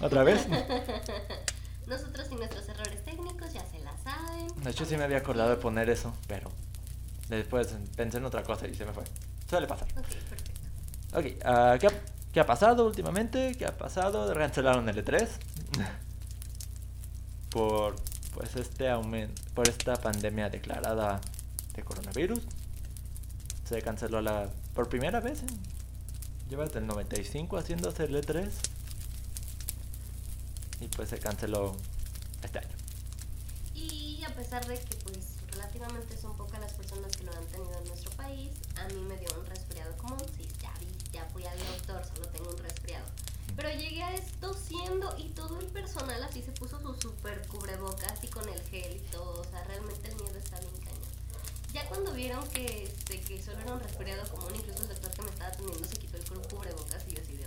Otra vez. Nosotros y nuestros errores técnicos ya se la saben. De hecho, sí me había acordado de poner eso, pero después pensé en otra cosa y se me fue. Suele pasar. Ok, perfecto. Ok, ah, ¿qué, ha, qué ha pasado últimamente? ¿Qué ha pasado? Cancelaron el E3 por pues este aumento, por esta pandemia declarada de coronavirus. Se canceló la por primera vez. En, lleva desde el 95 haciéndose el E3 y pues se canceló este año. Y a pesar de que pues relativamente son pocas las personas que lo han tenido en nuestro país, a mí me dio un resfriado común. Sí, ya vi, ya fui al doctor, solo tengo un resfriado. Pero llegué a esto siendo y todo el personal así se puso su super cubrebocas y con el gel y todo. O sea, realmente el miedo está bien cañón. Ya cuando vieron que, este, que solo era un resfriado común, incluso el doctor que me estaba atendiendo se quitó el cubrebocas y yo así de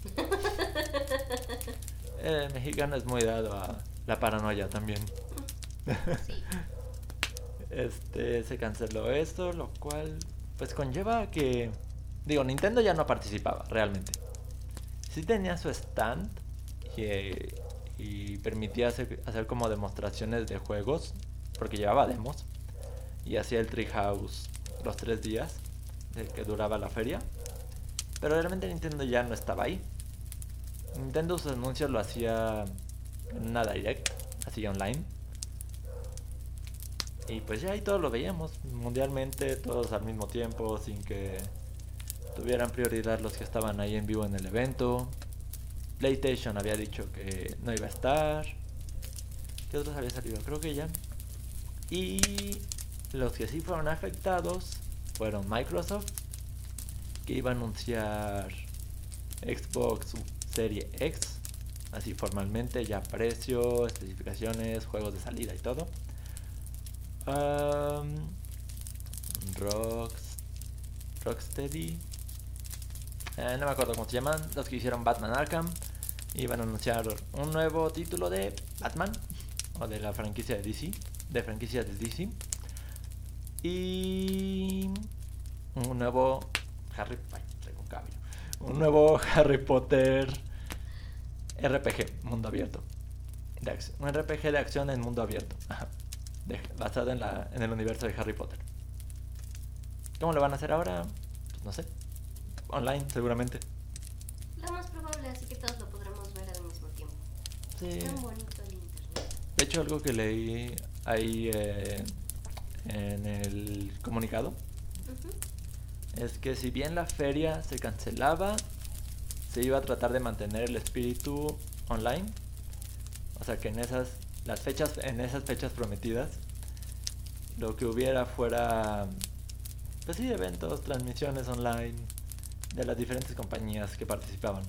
El mexicano es muy dado a la paranoia también. Sí. Este, se canceló esto, lo cual pues conlleva que digo, Nintendo ya no participaba realmente. Sí tenía su stand y, y permitía hacer, hacer como demostraciones de juegos porque llevaba demos y hacía el Treehouse los tres días de que duraba la feria. Pero realmente Nintendo ya no estaba ahí. Nintendo sus anuncios lo hacía en una direct, así online. Y pues ya ahí todos lo veíamos mundialmente, todos al mismo tiempo, sin que tuvieran prioridad los que estaban ahí en vivo en el evento. PlayStation había dicho que no iba a estar. ¿Qué otros había salido? Creo que ya. Y los que sí fueron afectados fueron Microsoft, que iba a anunciar Xbox Serie X, así formalmente, ya precio, especificaciones, juegos de salida y todo. Um, Rox, Rocksteady, eh, no me acuerdo cómo se llaman, los que hicieron Batman Arkham, iban a anunciar un nuevo título de Batman, o de la franquicia de DC, de franquicia de DC. Y un nuevo Harry traigo un nuevo Harry Potter RPG, mundo abierto. De un RPG de acción en mundo abierto. Ajá. De- basado en, la, en el universo de Harry Potter. ¿Cómo lo van a hacer ahora? Pues no sé. Online, seguramente. Lo más probable, así que todos lo podremos ver al mismo tiempo. Sí. Tan bonito el internet. De hecho, algo que leí ahí eh, en el comunicado Ujú. Es que si bien la feria se cancelaba, se iba a tratar de mantener el espíritu online. O sea que en esas las fechas en esas fechas prometidas lo que hubiera fuera pues sí, eventos, transmisiones online de las diferentes compañías que participaban.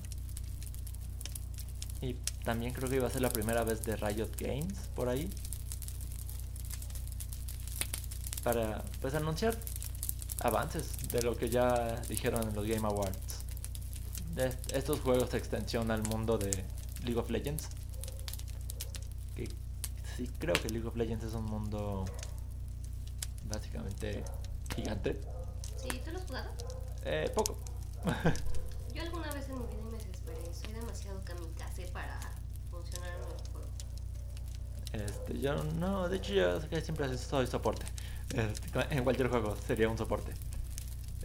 Y también creo que iba a ser la primera vez de Riot Games por ahí. Para pues anunciar avances de lo que ya dijeron en los Game Awards. De estos juegos de extensión al mundo de League of Legends. Que sí creo que League of Legends es un mundo básicamente gigante. Sí, ¿tú lo has jugado? Eh, poco. Yo alguna vez en mi vida me desesperé. Soy demasiado kamikaze para funcionar en el juego. Este, yo no, de hecho yo siempre soy soporte. Este, en cualquier juego sería un soporte.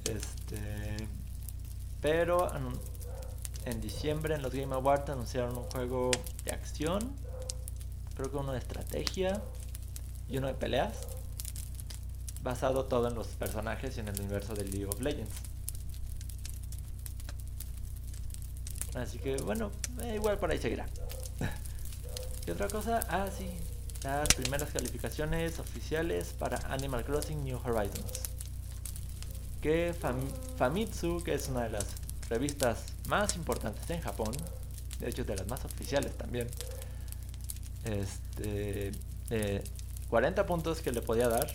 Este, pero en diciembre en los Game Awards anunciaron un juego de acción, creo que uno de estrategia y uno de peleas, basado todo en los personajes y en el universo de League of Legends. Así que bueno, eh, igual por ahí seguirá. ¿Qué otra cosa? Ah, sí. Las primeras calificaciones oficiales para Animal Crossing New Horizons. Que Fam- Famitsu, que es una de las revistas más importantes en Japón, de hecho de las más oficiales también, este, eh, 40 puntos que le podía dar,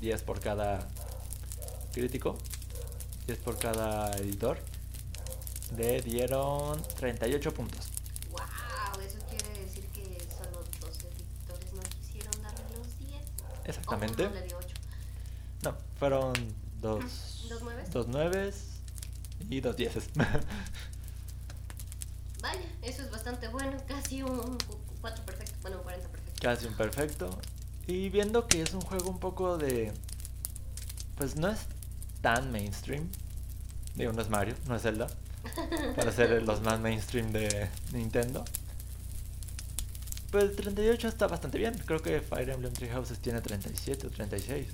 10 por cada crítico, 10 por cada editor, le dieron 38 puntos. ¡Wow! Eso quiere decir que solo dos editores no quisieron darle los 10. Exactamente. O uno le dio 8. No, fueron dos, ¿Dos nueves? dos nueves y dos dieces. Eso es bastante bueno, casi un 4 perfecto, bueno, un 40 perfecto. Casi un perfecto. Y viendo que es un juego un poco de... Pues no es tan mainstream. Digo, no es Mario, no es Zelda. Para ser los más mainstream de Nintendo. Pues 38 está bastante bien. Creo que Fire Emblem Three Houses tiene 37 o 36.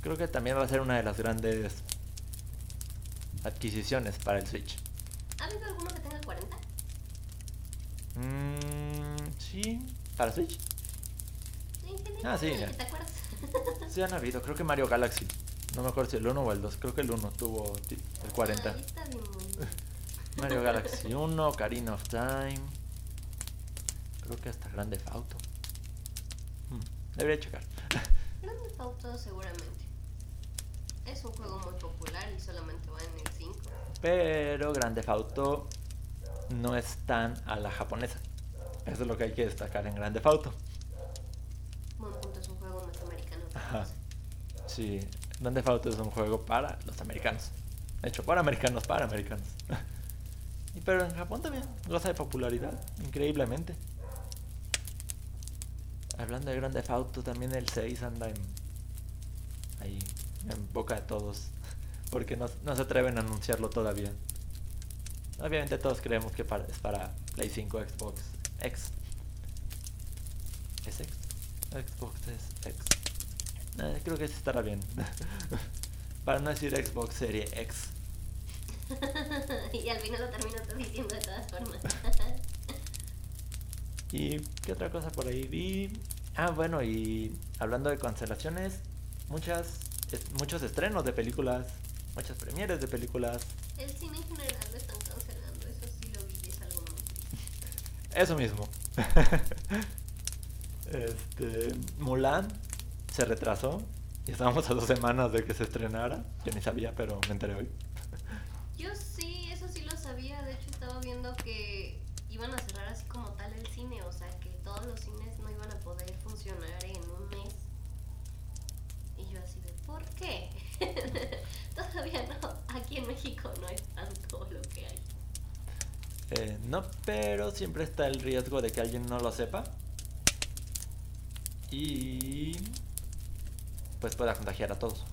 Creo que también va a ser una de las grandes adquisiciones para el Switch. ¿Ha habido alguno que tenga 40? Mmm, sí, para Switch. Sí, Ah, sí, ¿te acuerdas? Sí han habido, creo que Mario Galaxy. No me acuerdo si el 1 o el 2. Creo que el 1 tuvo el 40. Ahí está bien. Mario Galaxy 1, Ocarina of Time. Creo que hasta Grande Auto. Hmm, debería checar. Grand Theft Auto seguramente. Es un juego muy popular y solamente va en el 5. Pero Grande Auto no es tan a la japonesa. Eso es lo que hay que destacar en Grande Auto. Buen punto, es un juego más americano. que Ajá. Sí, Grande Auto es un juego para los americanos. Hecho por americanos para americanos. Y Pero en Japón también goza de popularidad, increíblemente. Hablando de Grande Auto, también el 6 anda en, ahí en boca de todos. Porque no, no se atreven a anunciarlo todavía. Obviamente todos creemos que para- es para Play 5, Xbox X. ¿Es X? Xbox es X. Eh, creo que sí estará bien. para no decir Xbox Serie X. y al final lo terminaste diciendo de todas formas. ¿Y qué otra cosa por ahí vi? Ah, bueno, y hablando de cancelaciones, muchas, es- muchos estrenos de películas, muchas premieres de películas. el cine en general lo están cancelando, eso sí lo vi es algo muy triste. Eso mismo. este, Mulan se retrasó y estábamos a dos semanas de que se estrenara. Yo ni sabía, pero me enteré hoy. Yo sí, eso sí lo sabía. De hecho, estaba viendo que iban a cerrar así como tal el cine. O sea, que todos los cines no iban a poder funcionar en un mes. Y yo así de, ¿por qué? Todavía no. Aquí en México no es tanto lo que hay. Eh, no, pero siempre está el riesgo de que alguien no lo sepa. Y pues pueda contagiar a todos.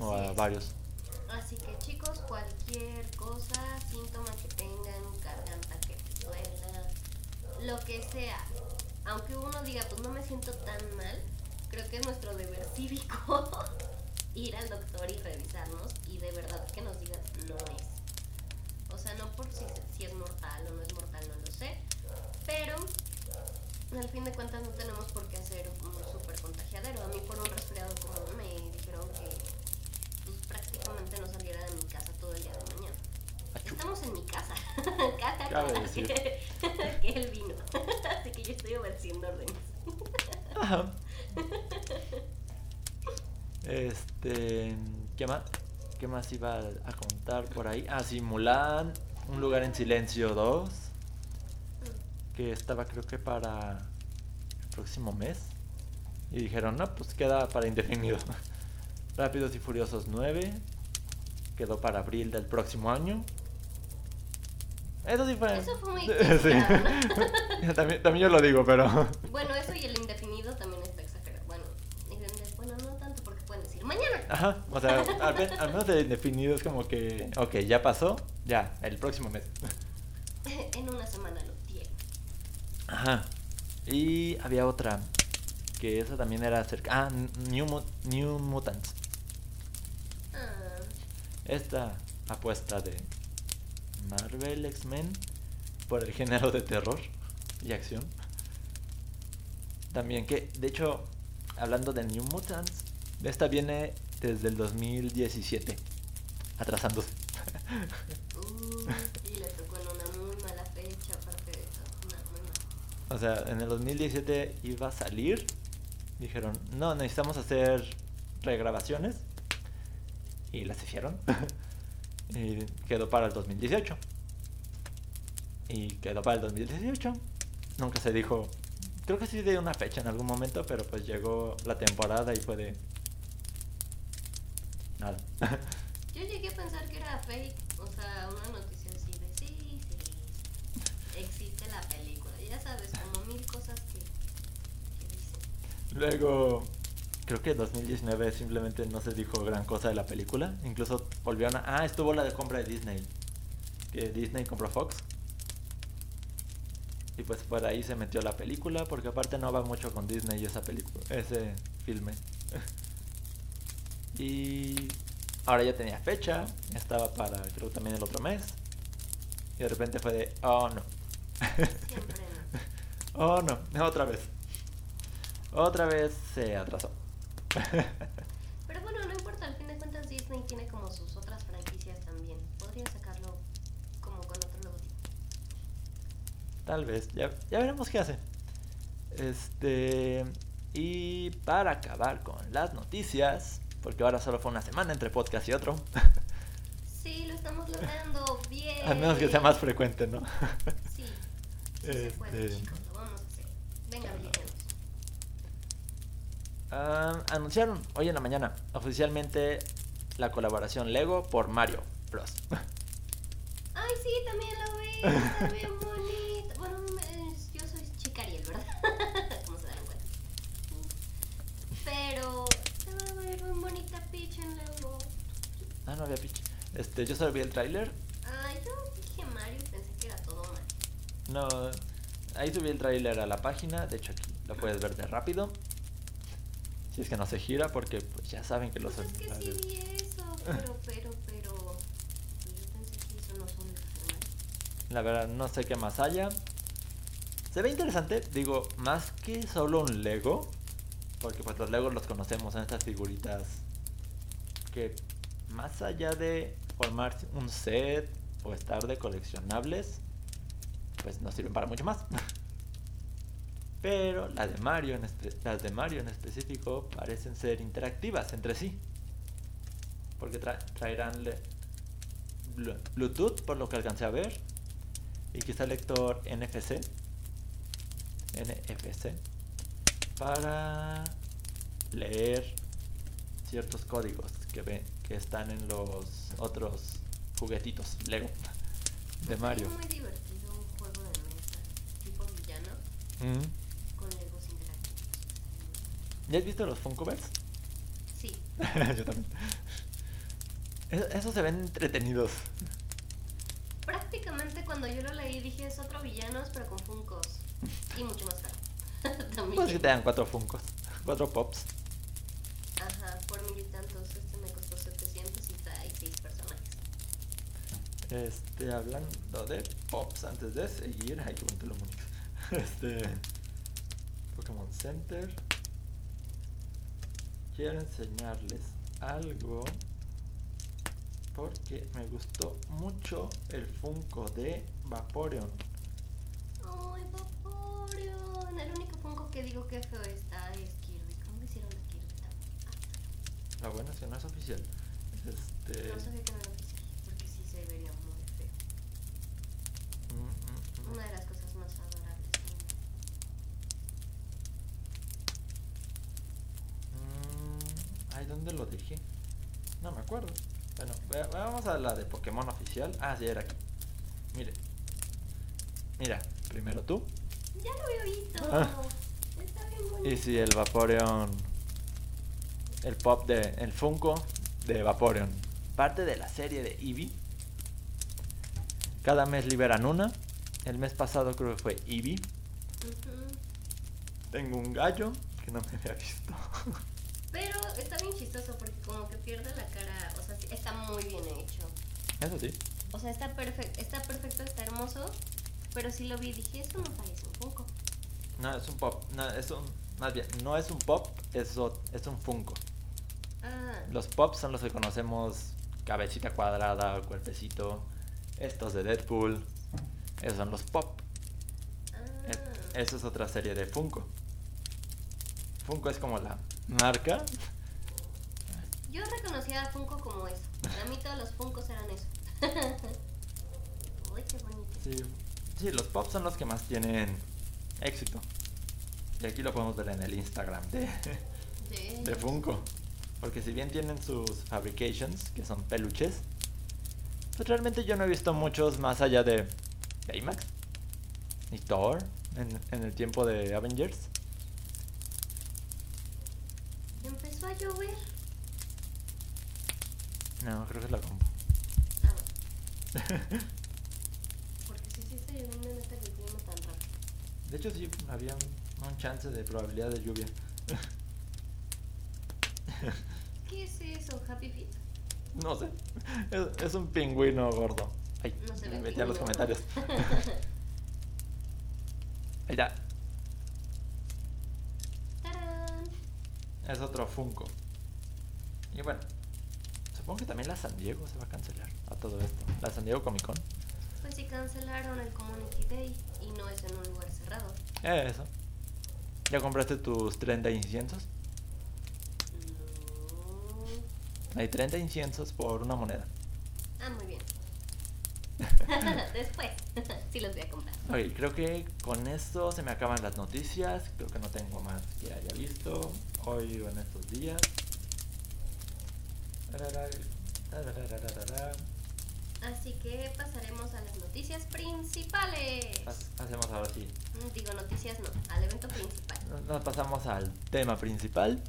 o a es. varios. Así que chicos, cualquier cosa, síntoma que tengan, garganta que lo que sea, aunque uno diga, pues no me siento tan mal, creo que es nuestro deber cívico ir al doctor y revisarnos y de verdad que nos digan no es. O sea, no por si, si es mortal o no es mortal, no lo sé, pero al fin de cuentas no tenemos por qué hacer un súper contagiadero. A mí por un resfriado común me dijeron que pues, prácticamente no saliera de mi casa todo el día de mañana. Estamos en mi casa. Cabe aclarar decir. que, que él vino. Así que yo estoy obedeciendo órdenes. Ajá. Este, ¿qué más? ¿Qué más iba a contar por ahí? Ah, sí, Mulan, Un lugar en silencio 2, que estaba creo que para el próximo mes. Y dijeron, no, pues queda para indefinido. Rápidos y Furiosos 9, quedó para abril del próximo año. Eso sí fue. Eso fue muy Sí. también, también yo lo digo, pero. Bueno, eso y el indefinido también está exagerado. Bueno, bueno, no tanto porque pueden decir mañana. Ajá, o sea, al, men- al menos el definido es como que, ok, ya pasó, ya, el próximo mes. en una semana lo tiene. Ajá. Y había otra, que esa también era acerca... Ah, New, Mu- New Mutants. Ah, Esta apuesta de Marvel X-Men por el género de terror y acción. También que, de hecho, hablando de New Mutants, esta viene desde el 2017, atrasándose. uh, y le tocó en una muy mala fecha, aparte de eso. Una muy mala. O sea, en el 2017 iba a salir. Dijeron, no, necesitamos hacer regrabaciones. Y las hicieron. y quedó para el 2018. Y quedó para el 2018. Nunca se dijo. Creo que sí de una fecha en algún momento, pero pues llegó la temporada y fue de. Nada. Yo llegué a pensar que era fake, o sea, una noticia así de sí, sí. la película. Ya sabes, como mil cosas que, que dicen. Luego, creo que 2019 simplemente no se dijo gran cosa de la película. Incluso volvieron a... Ah, estuvo la de compra de Disney. Que Disney compró Fox. Y pues por ahí se metió la película, porque aparte no va mucho con Disney esa película, ese filme. y ahora ya tenía fecha, estaba para creo también el otro mes. Y de repente fue de, oh no. Oh no, otra vez. Otra vez se atrasó. Pero bueno, no importa, al fin de cuentas Disney tiene como sus otras franquicias también. Podría sacarlo como con otro logotipo. Tal vez, ya, ya veremos qué hace. Este. Y para acabar con las noticias, porque ahora solo fue una semana entre podcast y otro, Sí, lo estamos logrando bien. al menos que sea más frecuente, ¿no? Sí, sí se puede, Este- chicos, lo vamos a hacer. Venga. Ah, anunciaron hoy en la mañana oficialmente la colaboración Lego por Mario Bros. Ay, sí, también lo vi. Está bien bonito. Bueno, yo soy Chicariel, ¿verdad? Como se dan cuenta. Pero se va a ver muy bonita Peach en Lego. ah, no había pitch. Este, yo solo vi el tráiler. Ay, yo dije Mario y pensé que era todo mal. No, ahí subí el tráiler a la página. De hecho, aquí lo puedes ver de rápido. Si es que no se gira, porque pues, ya saben que los Pues es que sí vi eso, pero, pero, pero. pues yo pensé que eso no son los La verdad, no sé qué más haya. Se ve interesante, digo, más que solo un Lego. Porque pues los Legos los conocemos, son estas figuritas que más allá de formar un set o estar de coleccionables, pues no sirven para mucho más. Pero las de Mario en, espe- las de Mario en específico parecen ser interactivas entre sí. Porque tra- traerán Bluetooth, por lo que alcancé a ver. Y quizá lector NFC. NFC. Para leer ciertos códigos que, están en los otros juguetitos Lego de Mario. Es muy divertido un juego de mesa, tipo villano, Mm. ¿Ya has visto los Funkoverse? Sí, Yo también. Eso- Esos se ven entretenidos. prácticamente cuando yo lo leí dije es otro villanos, pero con Funkos. Y mucho más caro. También. Pues que te dan cuatro Funkos, cuatro Pops. Ajá, por mil y tantos. Este me costó 700 y trae 6 personajes. Este, hablando de Pops, antes de seguir, ay, qué bonito lo bonito. Este, Pokémon Center. Quiero enseñarles algo porque me gustó mucho el Funko de Vaporeon. ¡Ay, Vaporeon! El único Funko que digo que feo está es Kirby. ¿Cómo hicieron a Kirby tan La buena es que no es oficial. Este, No sabía que no era oficial, porque sí se vería muy feo. mm, mm, mm. Una de las cosas más adorables. del mundo. Mm, ay, ¿dónde lo dejé? No me acuerdo. Bueno, vamos a la de Pokémon oficial. Ah, sí, era aquí. Mire. Mira, primero tú. Ya lo había visto. Ah. Está bien bonito. Y si el Vaporeon. El pop de. El Funko de Vaporeon. Parte de la serie de Eevee. Cada mes liberan una. El mes pasado creo que fue Eevee. Tengo un gallo que no me había visto. Está bien chistoso porque como que pierde la cara, o sea, está muy bien hecho. Eso sí. O sea, está perfecto, está perfecto, está hermoso, pero sí lo vi dije, esto no parece un Funko. No, es un pop. No, es un. Más bien, no es un pop, es, es un Funko. Ah, Los pops son los que conocemos, cabecita cuadrada, cuerpecito, estos de Deadpool, esos son los pop. ah. E- Eso es otra serie de Funko. Funko es como la marca. Yo reconocía a Funko como eso. Para mí todos los Funkos eran eso. Uy, qué bonito. Sí, sí, los pops son los que más tienen éxito. Y aquí lo podemos ver en el Instagram de, Sí. de Funko. Porque si bien tienen sus fabrications, que son peluches, pues realmente yo no he visto muchos más allá de Baymax y Thor en, en el tiempo de Avengers. Empezó a llover. No, creo que es la compu. Ah. Porque si sí lloviendo, neta que el clima tan raro. De hecho, sí, había un, un chance de probabilidad de lluvia. ¿Qué es eso, Happy Feet? no sé. Es, es un pingüino gordo. Ay, No se me metí a los comentarios. Ahí está. ¡Tarán! Es otro Funko. Y bueno, supongo que también la San Diego se va a cancelar a todo esto. La San Diego Comic Con. Pues sí cancelaron el Community Day y no es en un lugar cerrado. Eso. ¿Ya compraste tus 30 inciensos? No. Hay 30 inciensos por una moneda. Ah, muy bien. Después, sí los voy a comprar. Ok, creo que con esto se me acaban las noticias. Creo que no tengo más que haya visto hoy o en estos días. Así que pasaremos a las noticias principales. Ha- Hacemos ahora sí. Mm, Digo noticias no, al evento principal. Nos- pasamos al tema principal.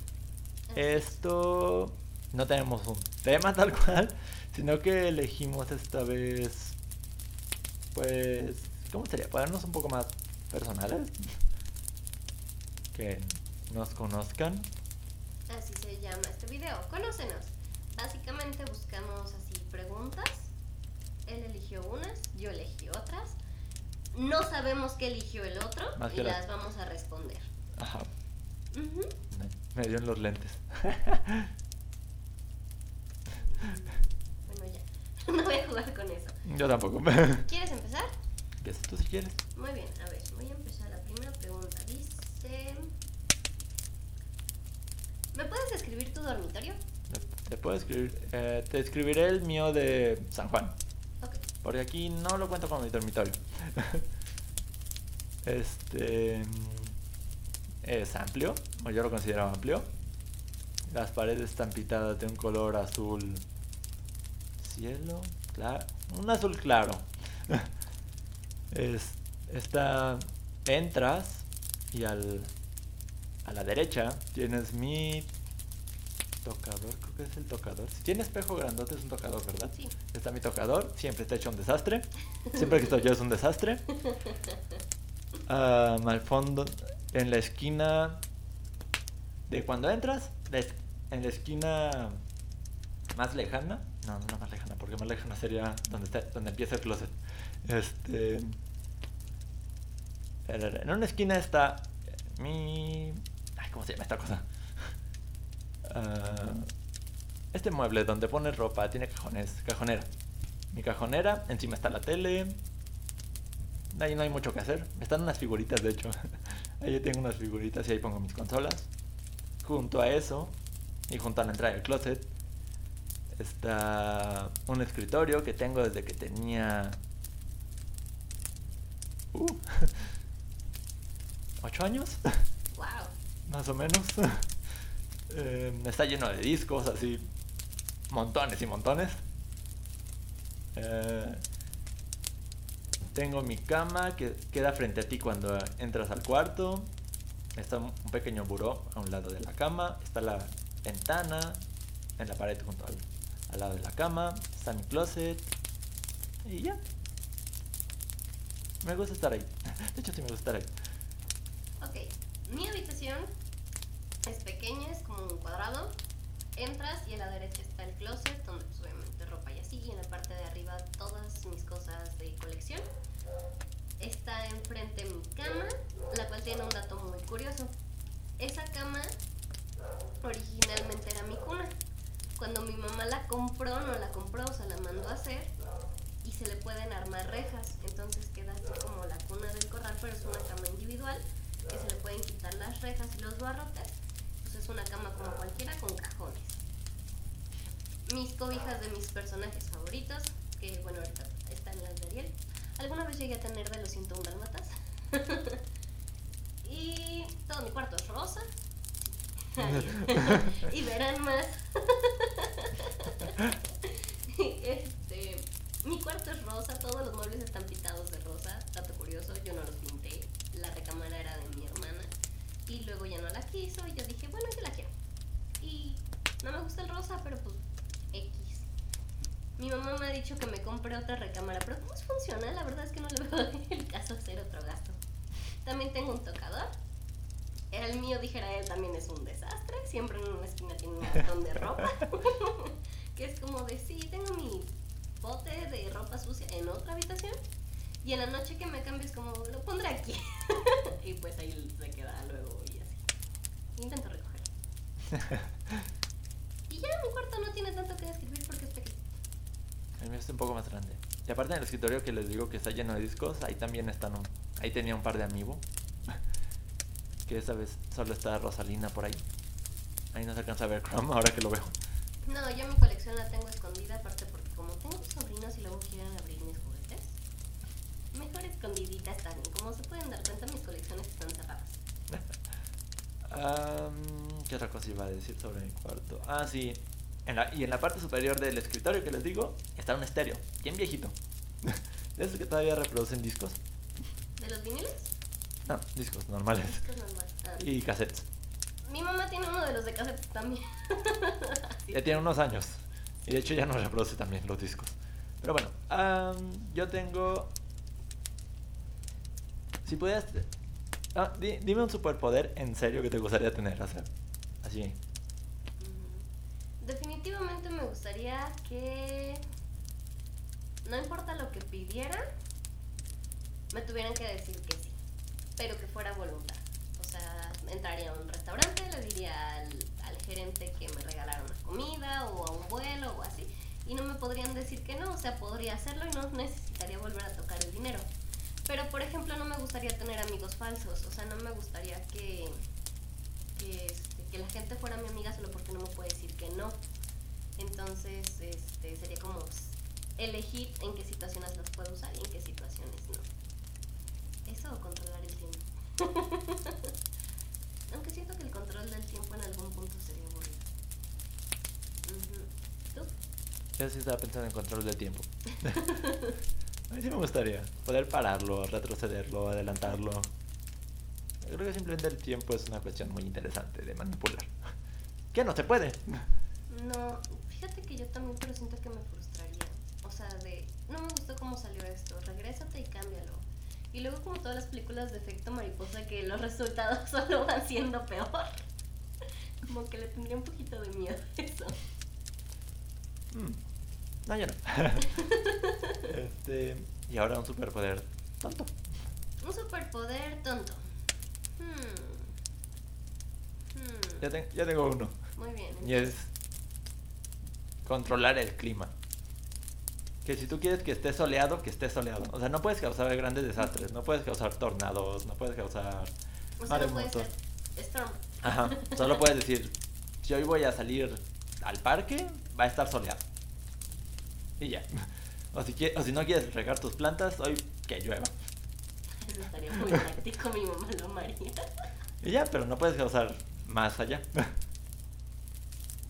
Así Esto no tenemos un tema tal cual, sino que elegimos esta vez, pues, ¿cómo sería? Ponernos un poco más personales, que nos conozcan. Así se llama este video. Conócenos. Básicamente buscamos así preguntas. Él eligió unas, yo elegí otras. No sabemos qué eligió el otro Más y las- vamos a responder. Ajá, Ujú. me, me dio en los lentes. Bueno, ya. No voy a jugar con eso. Yo tampoco. ¿Quieres empezar? Empieza tú si quieres. Muy bien, a ver, voy a empezar. La primera pregunta dice... ¿Me puedes describir tu dormitorio? Te puedo escribir, eh, te escribiré el mío de San Juan. Ok. Porque aquí no lo cuento como mi dormitorio. este es amplio, o yo lo considero amplio. Las paredes están pintadas de un color azul cielo, claro, un azul claro. es, está, entras y al, a la derecha tienes mi tocador, creo que es el tocador. Si tiene espejo grandote es un tocador, ¿verdad? Sí. Está mi tocador, siempre está hecho un desastre. Siempre que estoy yo es un desastre. Ah, al fondo, en la esquina de cuando entras, la en la esquina más lejana, no, no más lejana, porque más lejana sería donde, está, donde empieza el closet. Este, en una esquina está mi... Ay, ¿Cómo se llama esta cosa? Ah, este mueble donde pones ropa tiene cajones, cajonera. Mi cajonera, encima está la tele. Ahí no hay mucho que hacer. Están unas figuritas, de hecho. ahí tengo unas figuritas y ahí pongo mis consolas. Junto a eso, y junto a la entrada del closet, está un escritorio que tengo desde que tenía... Uh, ¿Ocho años? Wow. más o menos. Eh, está lleno de discos, así, montones y montones. Eh, tengo mi cama que queda frente a ti cuando entras al cuarto. Está un pequeño buró a un lado de la cama. Está la ventana en la pared junto al, al lado de la cama. Está mi closet. Y ya. Me gusta estar ahí. De hecho, sí me gusta estar ahí. Ok, mi habitación es pequeña, es como un cuadrado. Entras y a la derecha está el closet, donde pues obviamente ropa y así. Y en la parte de arriba todas mis cosas de colección. Está enfrente mi cama, la cual tiene un dato muy curioso. Esa cama originalmente era mi cuna. Cuando mi mamá la compró, no la compró, o sea, la mandó a hacer y se le pueden armar rejas. Entonces queda así como la cuna del corral, pero es una cama individual que se le pueden quitar las rejas y los barrotes. Es una cama como cualquiera con cajones. Mis cobijas de mis personajes favoritos, que bueno, ahorita están las de Ariel. Alguna vez llegué a tener de los 101 dálmatas. y todo mi cuarto es rosa. y verán más. este, mi cuarto es rosa, todos los muebles están pintados de rosa. Dato curioso, yo no los pinté. La recámara era de mi hermana. Y luego ya no la quiso y yo dije, bueno, yo la quiero. Y no me gusta el rosa, pero pues X. Mi mamá me ha dicho que me compre otra recámara, pero ¿cómo funciona? La verdad es que no le veo el caso hacer otro gasto. También tengo un tocador. El mío, dijera él, también es un desastre. Siempre en una esquina tiene un montón de ropa. que es como de, sí, tengo mi bote de ropa sucia en otra habitación. Y en la noche que me cambio es como, lo pondré aquí. y pues ahí se queda luego y así. Intento recoger. y ya mi cuarto no tiene tanto que describir porque es pequeño. El mío está un poco más grande. Y aparte en el escritorio que les digo que está lleno de discos, ahí también están un- Ahí tenía un par de amiibo. que esta vez solo está Rosalina por ahí. Ahí no se alcanza a ver Chrome ahora que lo veo. No, yo mi colección la tengo escondida, aparte porque como tengo sobrinos y luego quieren abrir mis juguetes, mejor escondidita está bien. Como se pueden dar cuenta, mis colecciones están cerradas. Am, ¿Qué otra cosa iba a decir sobre mi cuarto? Ah, sí. En la- y en la parte superior del escritorio que les digo, está un estéreo, bien viejito. De esos que todavía reproducen discos. ¿De los viniles? No, discos normales. Discos normales. Ah. Y cassettes. Mi mamá tiene uno de los de cassette también. Ya tiene unos años. Y de hecho ya no reproduce también los discos. Pero bueno, am, yo tengo... Si pudieras... Ah, di- dime un superpoder en serio que te gustaría tener. Así. Definitivamente me gustaría que no importa lo que pidiera, me tuvieran que decir que sí, pero que fuera voluntad. O sea, entraría a un restaurante, le diría al, al gerente que me regalara una comida o a un vuelo o así, y no me podrían decir que no, o sea, podría hacerlo y no necesitaría volver a tocar el dinero. Pero, por ejemplo, no me gustaría tener amigos falsos, o sea, no me gustaría que, que, este, que la gente fuera mi amiga solo porque no me puede decir que no. Entonces, este, sería como elegir en qué situaciones las puedo usar y en qué situaciones no. Eso o controlar el tiempo. Aunque siento que el control del tiempo en algún punto sería aburrido. Yo sí estaba pensando en control del tiempo. A mí sí me gustaría poder pararlo, retrocederlo, adelantarlo. Yo creo que simplemente el tiempo es una cuestión muy interesante de manipular. ¿Qué no se puede? No, fíjate que yo también, pero siento que me frustraría. O sea, de, no me gustó cómo salió esto, regrésate y cámbialo. Y luego como todas las películas de efecto mariposa que los resultados solo van siendo peor. Como que le tendría un poquito de miedo a eso. Mm. No, yo no. este, y ahora un superpoder tonto. Un superpoder tonto. Hmm. Hmm. Ya, ten- ya tengo uno. Muy bien. Y es controlar el clima. Que si tú quieres que esté soleado, que esté soleado. O sea, no puedes causar grandes desastres, no puedes causar tornados, no puedes causar O sea, no puede maremotos. ser Storm. Ajá, solo puedes decir, si hoy voy a salir al parque, va a estar soleado. Y ya. O si, o si no quieres regar tus plantas, hoy que llueva. Eso estaría muy práctico, mi mamá lo amaría. Y ya, pero no puedes causar más allá.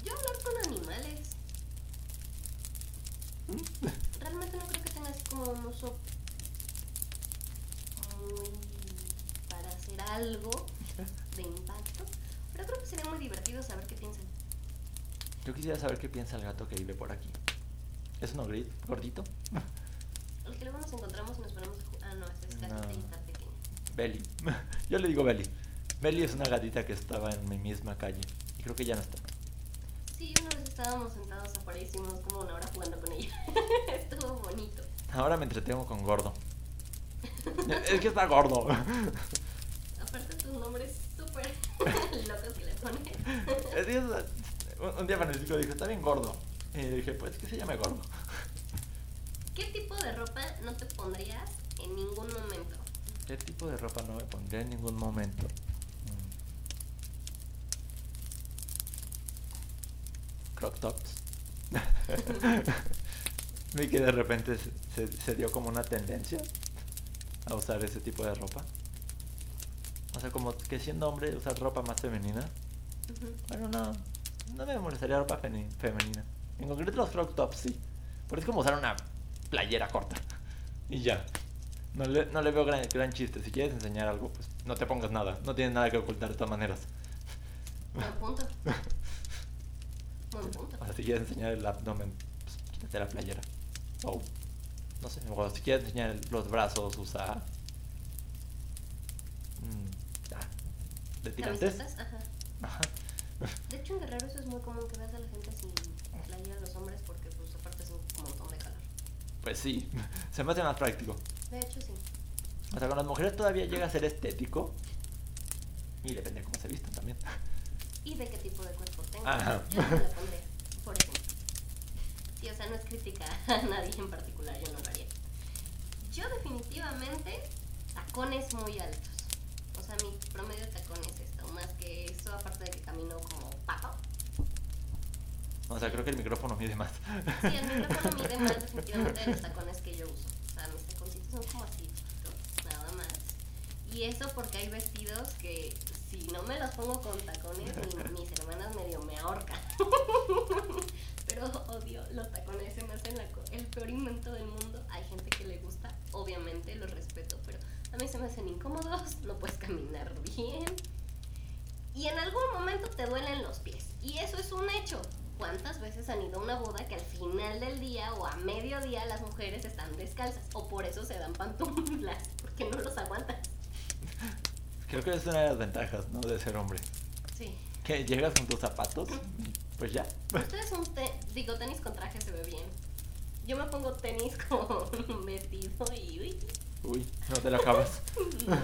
Yo hablar con animales. Realmente no creo que tenga así como un uso muy para hacer algo de impacto. Pero creo que sería muy divertido saber qué piensan. Yo quisiera saber qué piensa el gato que vive por aquí. ¿Es uno gordito? El que luego nos encontramos y nos ponemos a ju- Ah, no, es No. gatita y está pequeña. Belly. Yo le digo Belly. Belly es una gatita que estaba en mi misma calle. Y creo que ya no está. Sí, una vez estábamos sentados afuera y hicimos como una hora jugando con ella. Estuvo bonito. Ahora me entretengo con gordo. Es que está gordo. Aparte tus nombres súper locos que le pones. Un día Francisco dijo, está bien gordo. Y dije, pues que se llame gordo. ¿Qué tipo de ropa no te pondrías en ningún momento? ¿Qué tipo de ropa no me pondría en ningún momento? Mm. Crop tops. Vi que de repente se, dio como una tendencia a usar ese tipo de ropa. O sea, como que siendo hombre usar ropa más femenina. Bueno, no, no me molestaría ropa femenina. En concreto los crop tops sí. Pero es como usar una playera corta. Y ya. No le, no le veo gran, gran chiste. Si quieres enseñar algo, pues no te pongas nada. No tienes nada que ocultar de todas maneras. Buen punto. Buen punto. O sea, si quieres enseñar el abdomen, pues quítate la playera. O, no sé, o si quieres enseñar los brazos, usa... mm, ah, ¿De tirantes? Ajá. Ajá. De hecho, en Guerrero eso es muy común que veas a la gente sin playera los hombres porque pues aparte es un montón de calor. Pues sí, se me hace más práctico. De hecho, sí. O sea, con las mujeres todavía llega a ser estético. Y depende de cómo se vistan también. Y de qué tipo de cuerpo tengo. Ajá. Yo no me la pondría, por ejemplo. Sí, o sea, no es crítica a nadie en particular, yo no lo haría. Yo definitivamente tacones muy altos. O sea, mi promedio de tacones es esto, más que eso, aparte de que camino como pato. O sea, creo que el micrófono mide más. Sí, el micrófono mide más definitivamente de los tacones que yo uso. O sea, mis taconcitos son como así, chiquitos, nada más. Y eso porque hay vestidos que si no me los pongo con tacones, mi- mis hermanas medio me ahorcan. Pero odio los tacones, se me hacen la el peor invento del mundo. Hay gente que le gusta, obviamente los respeto, pero a mí se me hacen incómodos, no puedes caminar bien. Y en algún momento te duelen los pies. Y eso es un hecho. ¿Cuántas veces han ido a una boda que al final del día o a mediodía las mujeres están descalzas? O por eso se dan pantuflas, porque no los aguantan. Creo que es una de las ventajas, ¿no? De ser hombre. Sí. Que llegas con tus zapatos, pues ya. Ustedes un te digo, tenis con traje se ve bien. Yo me pongo tenis con vestido y uy, Uy, no te lo acabas. no.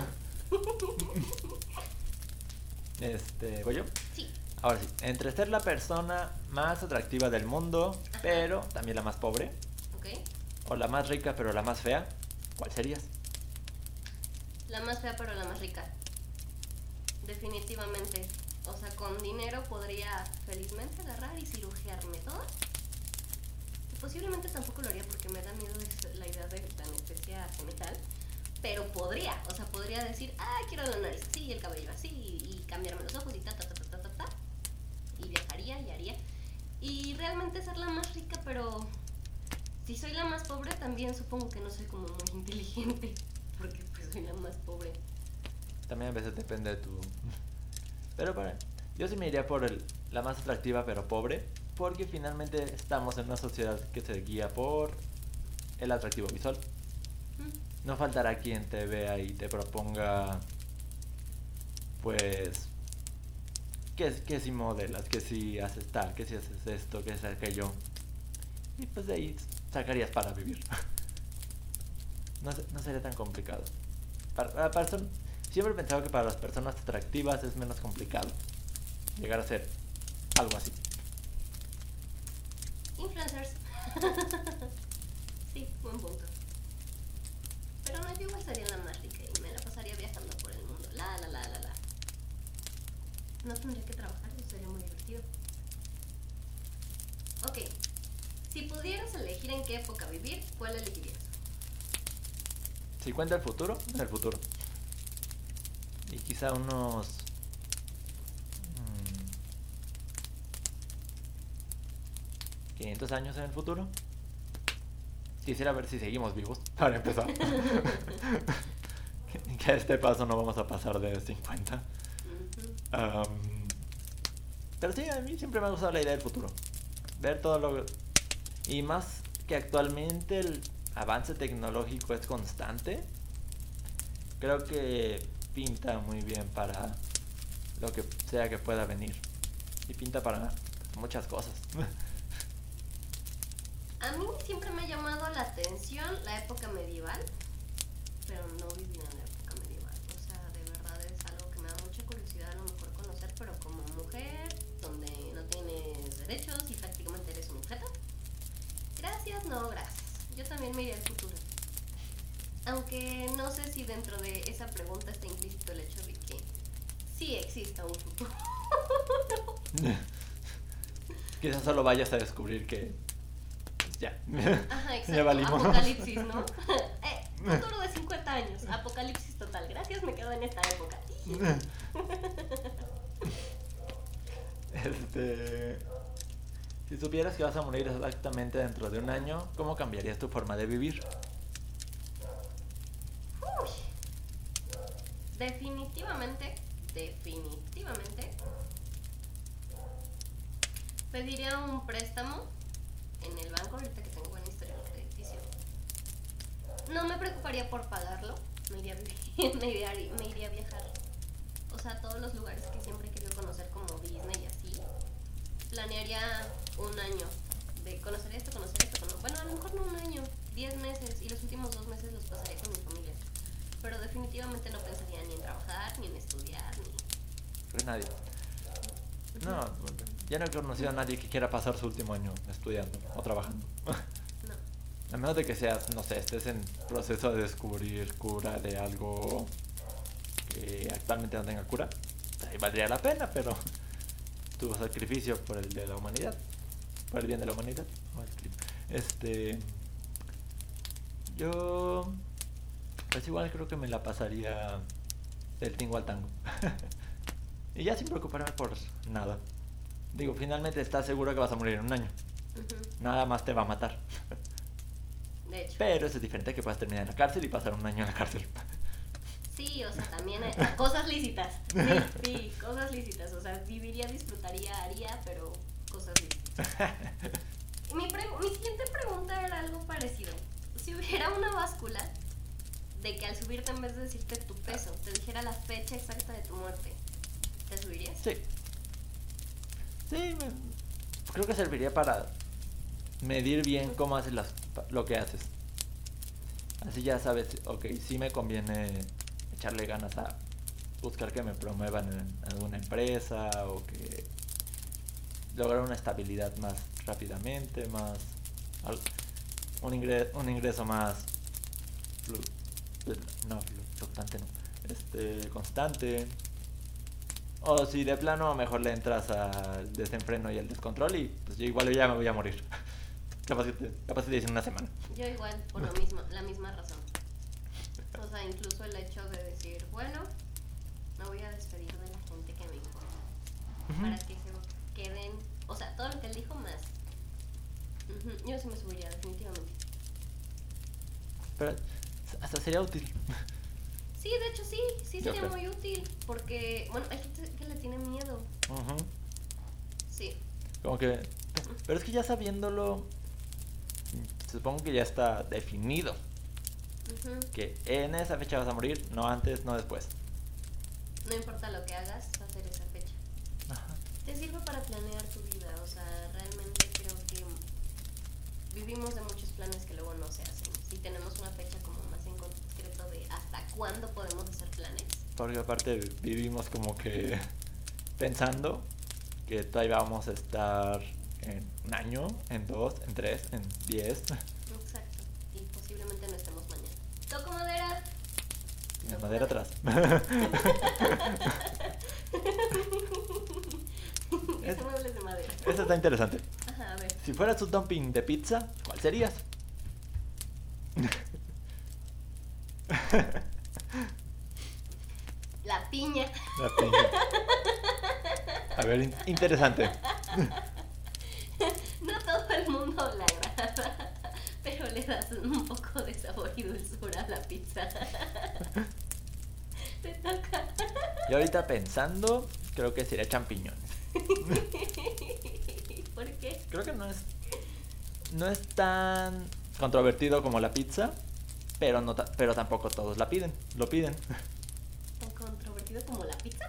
Este, ¿voy yo? Sí, Ahora sí, entre ser la persona más atractiva del mundo, Ajá. pero también la más pobre, ok. o la más rica pero la más fea, ¿cuál serías? La más fea pero la más rica. Definitivamente. O sea, con dinero podría felizmente agarrar y cirugiarme todo. Posiblemente tampoco lo haría porque me da miedo la idea de la anestesia general. Pero podría, o sea, podría decir, ah, quiero la nariz así, el cabello así, y cambiarme los ojos y ta, ta, ta. Y viajaría y haría. Y realmente ser la más rica, pero si soy la más pobre también supongo que no soy como muy inteligente. Porque pues soy la más pobre. También a veces depende de tu... Pero para... Yo sí me iría por el, la más atractiva pero pobre, porque finalmente estamos en una sociedad que se guía por el atractivo visual. Mm. No faltará quien te vea y te proponga, pues, que, si modelas, que si haces tal, que si haces esto, que si aquello. Y pues de ahí sacarías para vivir. No, no sería tan complicado. Para, para siempre he pensado que para las personas atractivas es menos complicado llegar a ser algo así. Influencers. sí, buen punto. Pero no, yo igual sería la más rica y me la pasaría viajando por el mundo. La, la, la, la, la. No tendría que trabajar, eso sería muy divertido. Ok. Si pudieras elegir en qué época vivir, ¿cuál elegirías? Si cuenta el futuro, es el futuro. Y quizá unos... mm, 500 años en el futuro. Quisiera ver si seguimos vivos, para empezar. que, que a este paso no vamos a pasar de 50. Am, pero sí, a mí siempre me ha gustado la idea del futuro. Ver todo lo... Y más que actualmente el avance tecnológico es constante, creo que pinta muy bien para lo que sea que pueda venir. Y pinta para muchas cosas. A mí siempre me ha llamado la atención la época medieval, pero no viví en la época medieval. O sea, de verdad es algo que me da mucha curiosidad a lo mejor conocer, pero como mujer, donde no tienes derechos y prácticamente eres un objeto. Gracias, no, gracias. Yo también me iría al futuro. Aunque no sé si dentro de esa pregunta está implícito el hecho de que sí exista un futuro. Quizás solo vayas a descubrir que... pues, ya. Ajá, ya valimos. Apocalipsis, ¿no? eh, futuro de 50 años. Apocalipsis total. Gracias, me quedo en esta época. Este. Si supieras que vas a morir exactamente dentro de un año, ¿cómo cambiarías tu forma de vivir? Uy. Definitivamente, definitivamente. Pediría un préstamo en el banco ahorita que tengo buena historia crediticio. No me preocuparía por pagarlo. Me iría, a me iría, me iría a viajar. O sea, a todos los lugares que siempre he conocer como Disney y así. Planearía un año de conocer esto, conocer esto. cono- Bueno, a lo mejor no un año, 10 meses y los últimos dos meses los pasaría con mi familia. Pero definitivamente no pensaría ni en trabajar, ni en estudiar, ni... Pues nadie. No, ya no he conocido a nadie que quiera pasar su último año estudiando o trabajando. No. A menos de que seas, no sé, estés en proceso de descubrir cura de algo que actualmente no tenga cura, ahí valdría la pena, pero tu sacrificio por el de la humanidad, por el bien de la humanidad. Este. Yo. Pues igual creo que me la pasaría del tingo al tango. y ya sin preocuparme por nada. Digo, finalmente estás seguro que vas a morir en un año. Nada más te va a matar. De hecho. Pero eso es diferente que puedas terminar en la cárcel y pasar un año en la cárcel. Sí, o sea, también hay cosas lícitas. Sí, sí, cosas lícitas. O sea, viviría, disfrutaría, haría, pero cosas lícitas. Mi, siguiente pregunta era algo parecido. Si hubiera una báscula de que al subirte en vez de decirte tu peso, te dijera la fecha exacta de tu muerte, ¿te subirías? Sí. Sí, me- creo que serviría para medir bien cómo haces las, lo que haces. Así ya sabes, ok, sí me conviene echarle ganas a buscar que me promuevan en alguna empresa o que lograr una estabilidad más rápidamente, más un, ingreso, un ingreso más flu- no, flu- fluctuante no, este constante. O si de plano mejor le entras al desenfreno y al descontrol y pues yo igual ya me voy a morir. capaz capaz te dicen una semana. Yo igual, por lo mismo, la misma razón. O sea, incluso el hecho de decir, bueno, me voy a despedir de la gente que me importa. Para que se queden, o sea, todo lo que él dijo más. Yo sí me subiría, definitivamente. Pero hasta sería útil. Sí, de hecho sí, sí Yo sería creo. muy útil. Porque, bueno, hay gente que le tiene miedo. Ujú. Sí. Como que... Pero es que ya sabiéndolo, supongo que ya está definido. Que en esa fecha vas a morir, no antes, no después. No importa lo que hagas, va a ser esa fecha. Ajá. Te sirve para planear tu vida, o sea, realmente creo que vivimos de muchos planes que luego no se hacen. Si tenemos una fecha como más en concreto de hasta cuándo podemos hacer planes. Porque aparte vivimos como que pensando que todavía vamos a estar en un año, en dos, en tres, en diez. Exacto. Y posiblemente no estemos mañana. Toco madera. La madera atrás. Ese mueble es de madera. Eso está interesante. Ajá, a ver. Si fueras un dumping de pizza, ¿cuál serías? La piña. La piña. A ver, in- interesante. No todo el mundo la agrada, le das un poco de sabor y dulzura a la pizza. Te toca. Y ahorita pensando, creo que sería champiñones. ¿Por qué? Creo que no es no es tan controvertido como la pizza, pero no pero tampoco todos la piden, lo piden. ¿Tan controvertido como la pizza?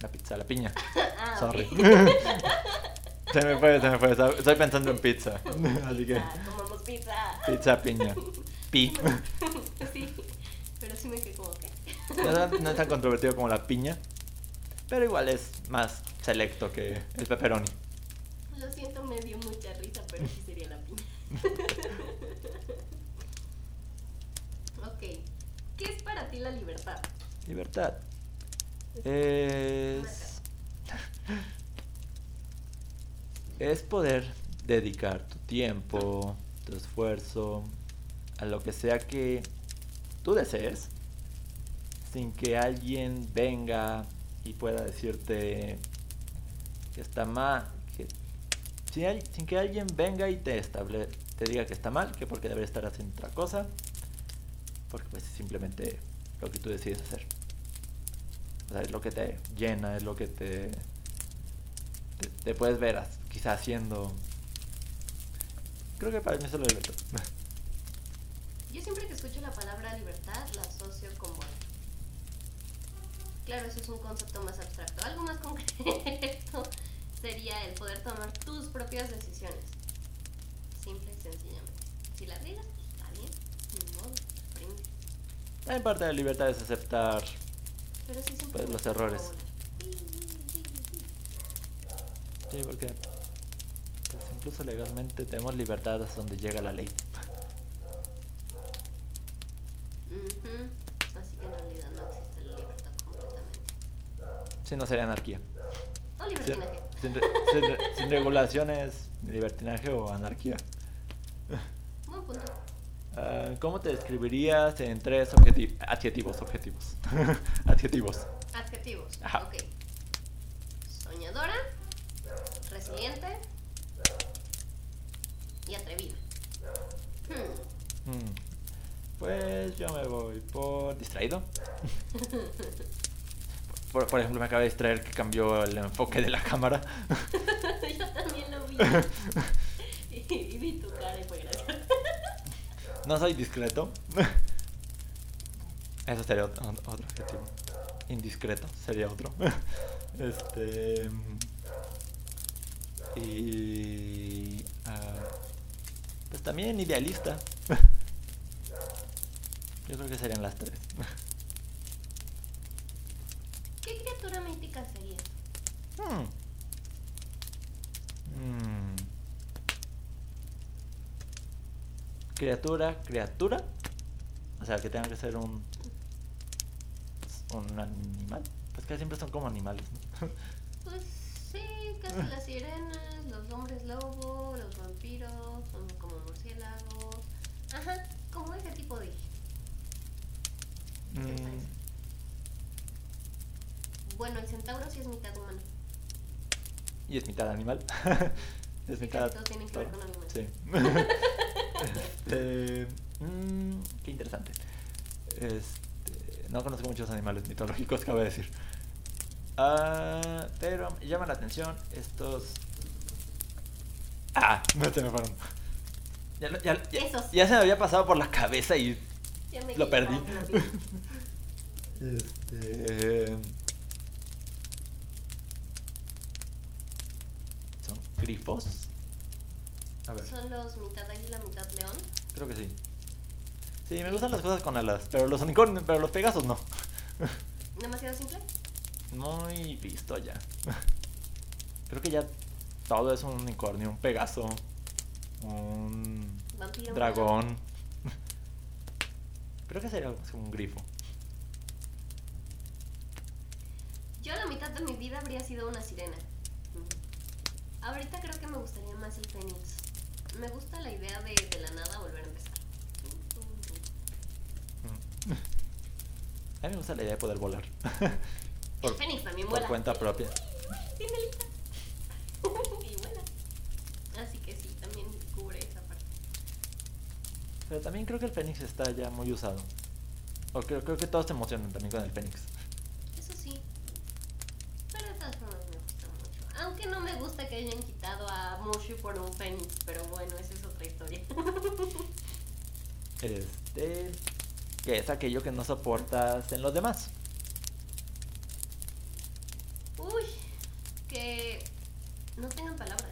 La pizza, la piña. Ah, Sorry. se me fue, se me fue. Estoy pensando en pizza. Así que pizza. pizza, piña. Pi. Sí, pero sí me quedé como que. No, es- no es tan controvertido como la piña, pero igual es más selecto que el pepperoni. Lo siento, me dio mucha risa, pero sí sería la piña. ok. ¿Qué es para ti la libertad? Libertad. Es. Es poder dedicar tu tiempo, tu esfuerzo a lo que sea que tú desees, sin que alguien venga y pueda decirte que está mal, sin, que alguien venga y te estable, te diga que está mal, que porque debe estar haciendo otra cosa, porque pues es simplemente lo que tú decides hacer. O sea, es lo que te llena, es lo que te, te, puedes ver quizá haciendo. Creo que para mí eso es lo libertad. Yo siempre que escucho la palabra libertad la asocio con volar. Claro, eso es un concepto más abstracto. Algo más concreto sería el poder tomar tus propias decisiones. Simple y sencillamente. Si la riegas, pues está bien. Ni modo, aprende. También parte de la libertad es aceptar Pero sí Pues los errores. volar. Sí, porque pues, incluso legalmente tenemos libertad hasta donde llega la ley. Así que en realidad no existe la libertad completamente. Si no sería anarquía. O libertinaje. sin re- sin re- sin regulaciones, libertinaje o anarquía. Buen punto. Ah, ¿Cómo te describirías en tres objeti- adjetivos? Objetivos. adjetivos. Adjetivos. Ajá. Ok. Soñadora, resiliente y atrevida. Hmm. Mm. Pues yo me voy por distraído. Por, por ejemplo, me acaba de distraer que cambió el enfoque de la cámara. Yo también lo vi. y, y vi tu cara y fue gracioso. No soy discreto. Eso sería otro, otro adjetivo. Indiscreto sería otro. Este. Y. ah, pues también idealista. Yo creo que serían las tres. ¿Qué criatura mítica sería? Hmm. Mm. Criatura, criatura. O sea, que tenga que ser un. Un animal. Pues que siempre son como animales. ¿no? Pues sí, casi las sirenas, los hombres lobo, los vampiros, son. Ajá, como ese tipo de. ¿Qué te Mm? Bueno, el centauro sí es mitad humano. y es mitad animal. es mitad. todos tienen que ver con animales. Sí. Este, mm, qué interesante. Este, no conozco muchos animales mitológicos, cabe decir. Ah, pero llama la atención estos. Ah, no se me fueron. Ya, lo- ya- ya- Esos. ya se me había pasado por la cabeza y Ya me lo perdí. Este. ¿Son grifos? A ver, Son los mitad águila, mitad león. creo que sí. Sí, me gustan las cosas con alas, pero los unicornios, pero los pegasos no. Demasiado simple. Muy visto ya. Creo que ya todo es un unicornio, un pegaso, un Vampiro. dragón. Creo que sería un grifo. Yo la mitad de mi vida habría sido una sirena. Ahorita creo que me gustaría más el fénix. Me gusta la idea de de la nada volver a empezar. A mí me gusta la idea de poder volar. El fénix también por vuela. cuenta propia. Tiene alitas. y vuela. Así que sí, también cubre esa parte. Pero también creo que el Fénix está ya muy usado. O creo, creo que todos se emocionan también con el Fénix. Eso sí. Pero de todas formas me gusta mucho. Aunque no me gusta que hayan quitado a Mushu por un fénix. Pero bueno, esa es otra historia. Este. Que es aquello que no soportas en los demás. Uy, que no tengan palabras.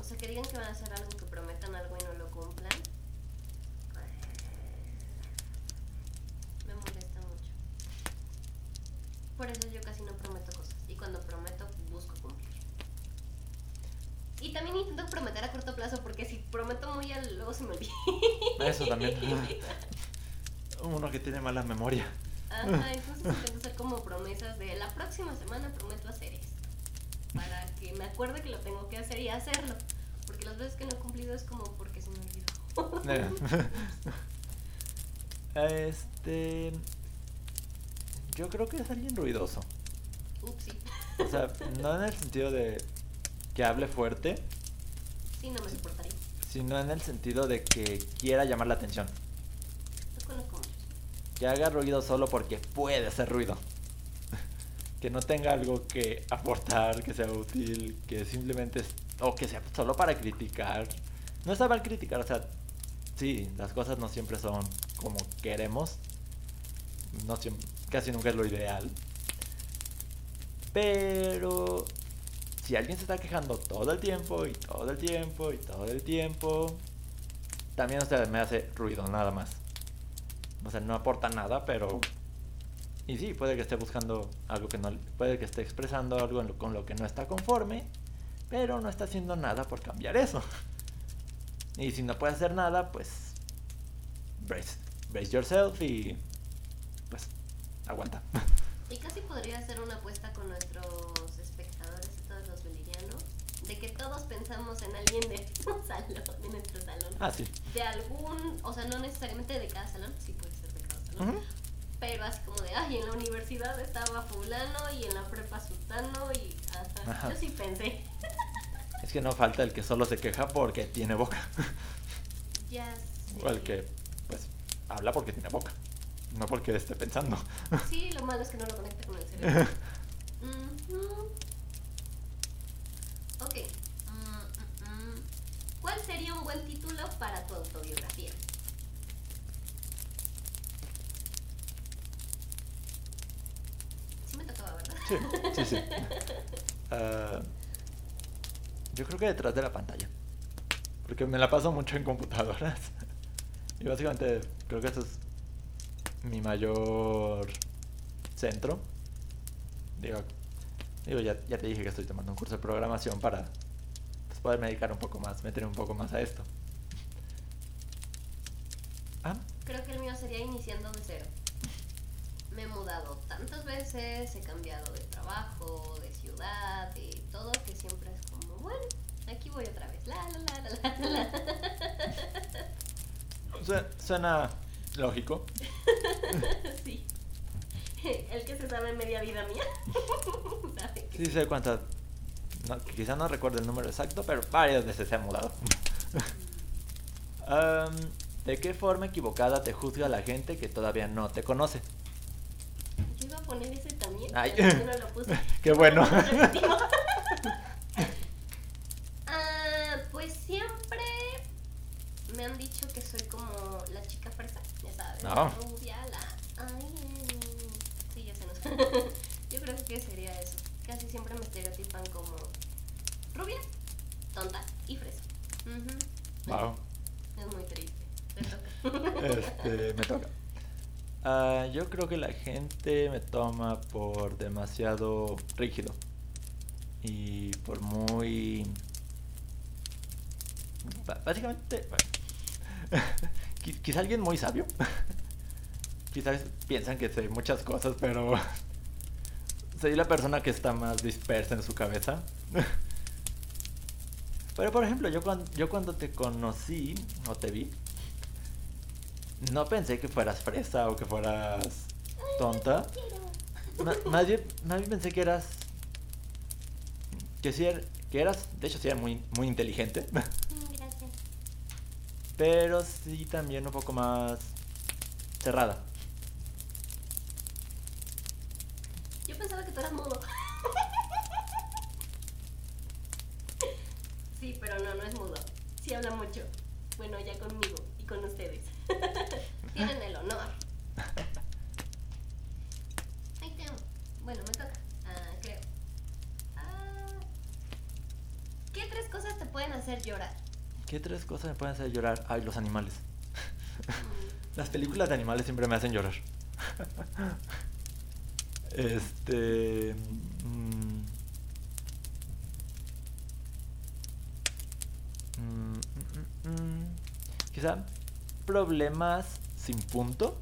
O sea, que digan que van a hacer algo, que prometan algo y no lo cumplan. Me molesta mucho. Por eso yo casi no prometo cosas. Y cuando prometo, busco cumplir. Y también intento prometer a corto plazo, porque si prometo muy luego se me olvida. Eso también. Uno que tiene mala memoria. Ajá, entonces intento hacer como promesas de la próxima semana prometo hacer esto. Para que me acuerde que lo tengo que hacer y hacerlo. Porque las veces que no he cumplido es como porque se me olvidó. Este. Yo creo que es alguien ruidoso. Upsi. O sea, no en el sentido de que hable fuerte, Sí, no me soportaría. sino en el sentido de que quiera llamar la atención. Conozco muchos. Que haga ruido solo porque puede hacer ruido. Que no tenga algo que aportar, que sea útil, que simplemente... o que sea solo para criticar. No está mal criticar, o sea, sí, las cosas no siempre son como queremos. No siempre, casi nunca es lo ideal. Pero si alguien se está quejando todo el tiempo y todo el tiempo y todo el tiempo, también o me hace ruido, nada más. O sea, no aporta nada, pero... Y sí, puede que esté buscando algo que no... Puede que esté expresando algo con lo que no está conforme, pero no está haciendo nada por cambiar eso. Y si no puede hacer nada, pues... Brace, brace yourself y... Pues... Aguanta. Y casi podría ser una apuesta con nuestros espectadores y todos los bolivianos de que todos pensamos en alguien de un salón, de nuestro salón. Ah, sí. De algún, o sea, no necesariamente de cada salón, sí puede ser de cada salón. Pero así como de, ay, en la universidad estaba fulano y en la prepa sultano y. Ajá. Yo sí pensé. Es que no falta el que solo se queja porque tiene boca. ya sé. O el que, pues, habla porque tiene boca. No porque esté pensando. Sí, lo malo es que no lo conecta con el cerebro. Mm, mm, mm. ¿Cuál sería un buen título para tu autobiografía? Sí me tocaba, ¿verdad? Sí, sí, sí. Ah, yo creo que detrás de la pantalla. Porque me la paso mucho en computadoras. Y básicamente creo que eso es mi mayor centro. Digo, digo ya, ya te dije que estoy tomando un curso de programación para pues, poderme dedicar un poco más, meter un poco más a esto. Ah, Creo que el mío sería iniciando de cero. Me he mudado tantas veces, he cambiado de trabajo, de ciudad, de todo, que siempre es como, bueno, aquí voy otra vez. La, la, la, la, la, la. su- suena lógico. sí. El que se sabe media vida mía. sabe que Sí sé cuántas. No, quizá no recuerdo el número exacto, pero varias veces se ha mudado. Am, ¿De qué forma equivocada te juzga la gente que todavía no te conoce? Yo iba a poner ese también. Ay. pero yo no lo puse. Qué bueno. Ah, pues siempre me han dicho que soy como la chica fresa, ya sabes, No. rubia, la... Ay, sí, ya se nos... Yo creo que sería eso. Casi siempre me estereotipan como rubia, tonta y fresa. Ujú. Wow. Es muy triste. Te toca. Este, me toca. Ah, yo creo que la gente me toma por demasiado rígido. Y por muy... Básicamente... Quizá alguien muy sabio. Quizás piensan que sé muchas cosas, pero... Soy la persona que está más dispersa en su cabeza. Pero por ejemplo, yo cuando, yo cuando te conocí o te vi, no pensé que fueras fresa o que fueras tonta. Bien, más bien pensé que eras. Que sí er- que eras. De hecho, sí eras muy, muy inteligente. Mm, Gracias. Pero sí también un poco más cerrada. Yo pensaba que tú eras mudo. Sí, pero no, no es mudo. Sí habla mucho. Bueno, ya conmigo y con ustedes. Tienen el honor. Ay, te amo. Bueno, me toca. Ah, creo. Ah, ¿Qué tres cosas te pueden hacer llorar? ¿Qué tres cosas me pueden hacer llorar? Ay, los animales. Mm, Las películas de animales siempre me hacen llorar. Este. mm, mm, quizá problemas sin punto.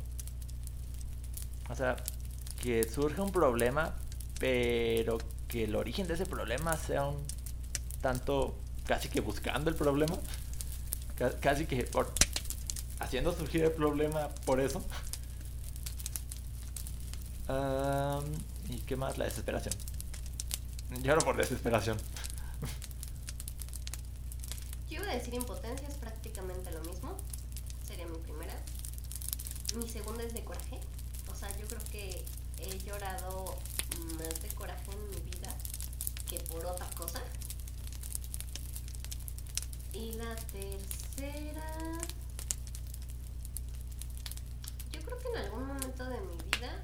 O sea, que surge un problema, pero que el origen de ese problema sea un tanto casi que buscando el problema. Ca- Casi que por, haciendo surgir el problema por eso. ¿Y qué más? La desesperación. Lloro por desesperación. decir impotencia, es prácticamente lo mismo. Mi primera. Mi segunda es de coraje. O sea, yo creo que he llorado más de coraje en mi vida que por otra cosa. Y la tercera... Yo creo que en algún momento de mi vida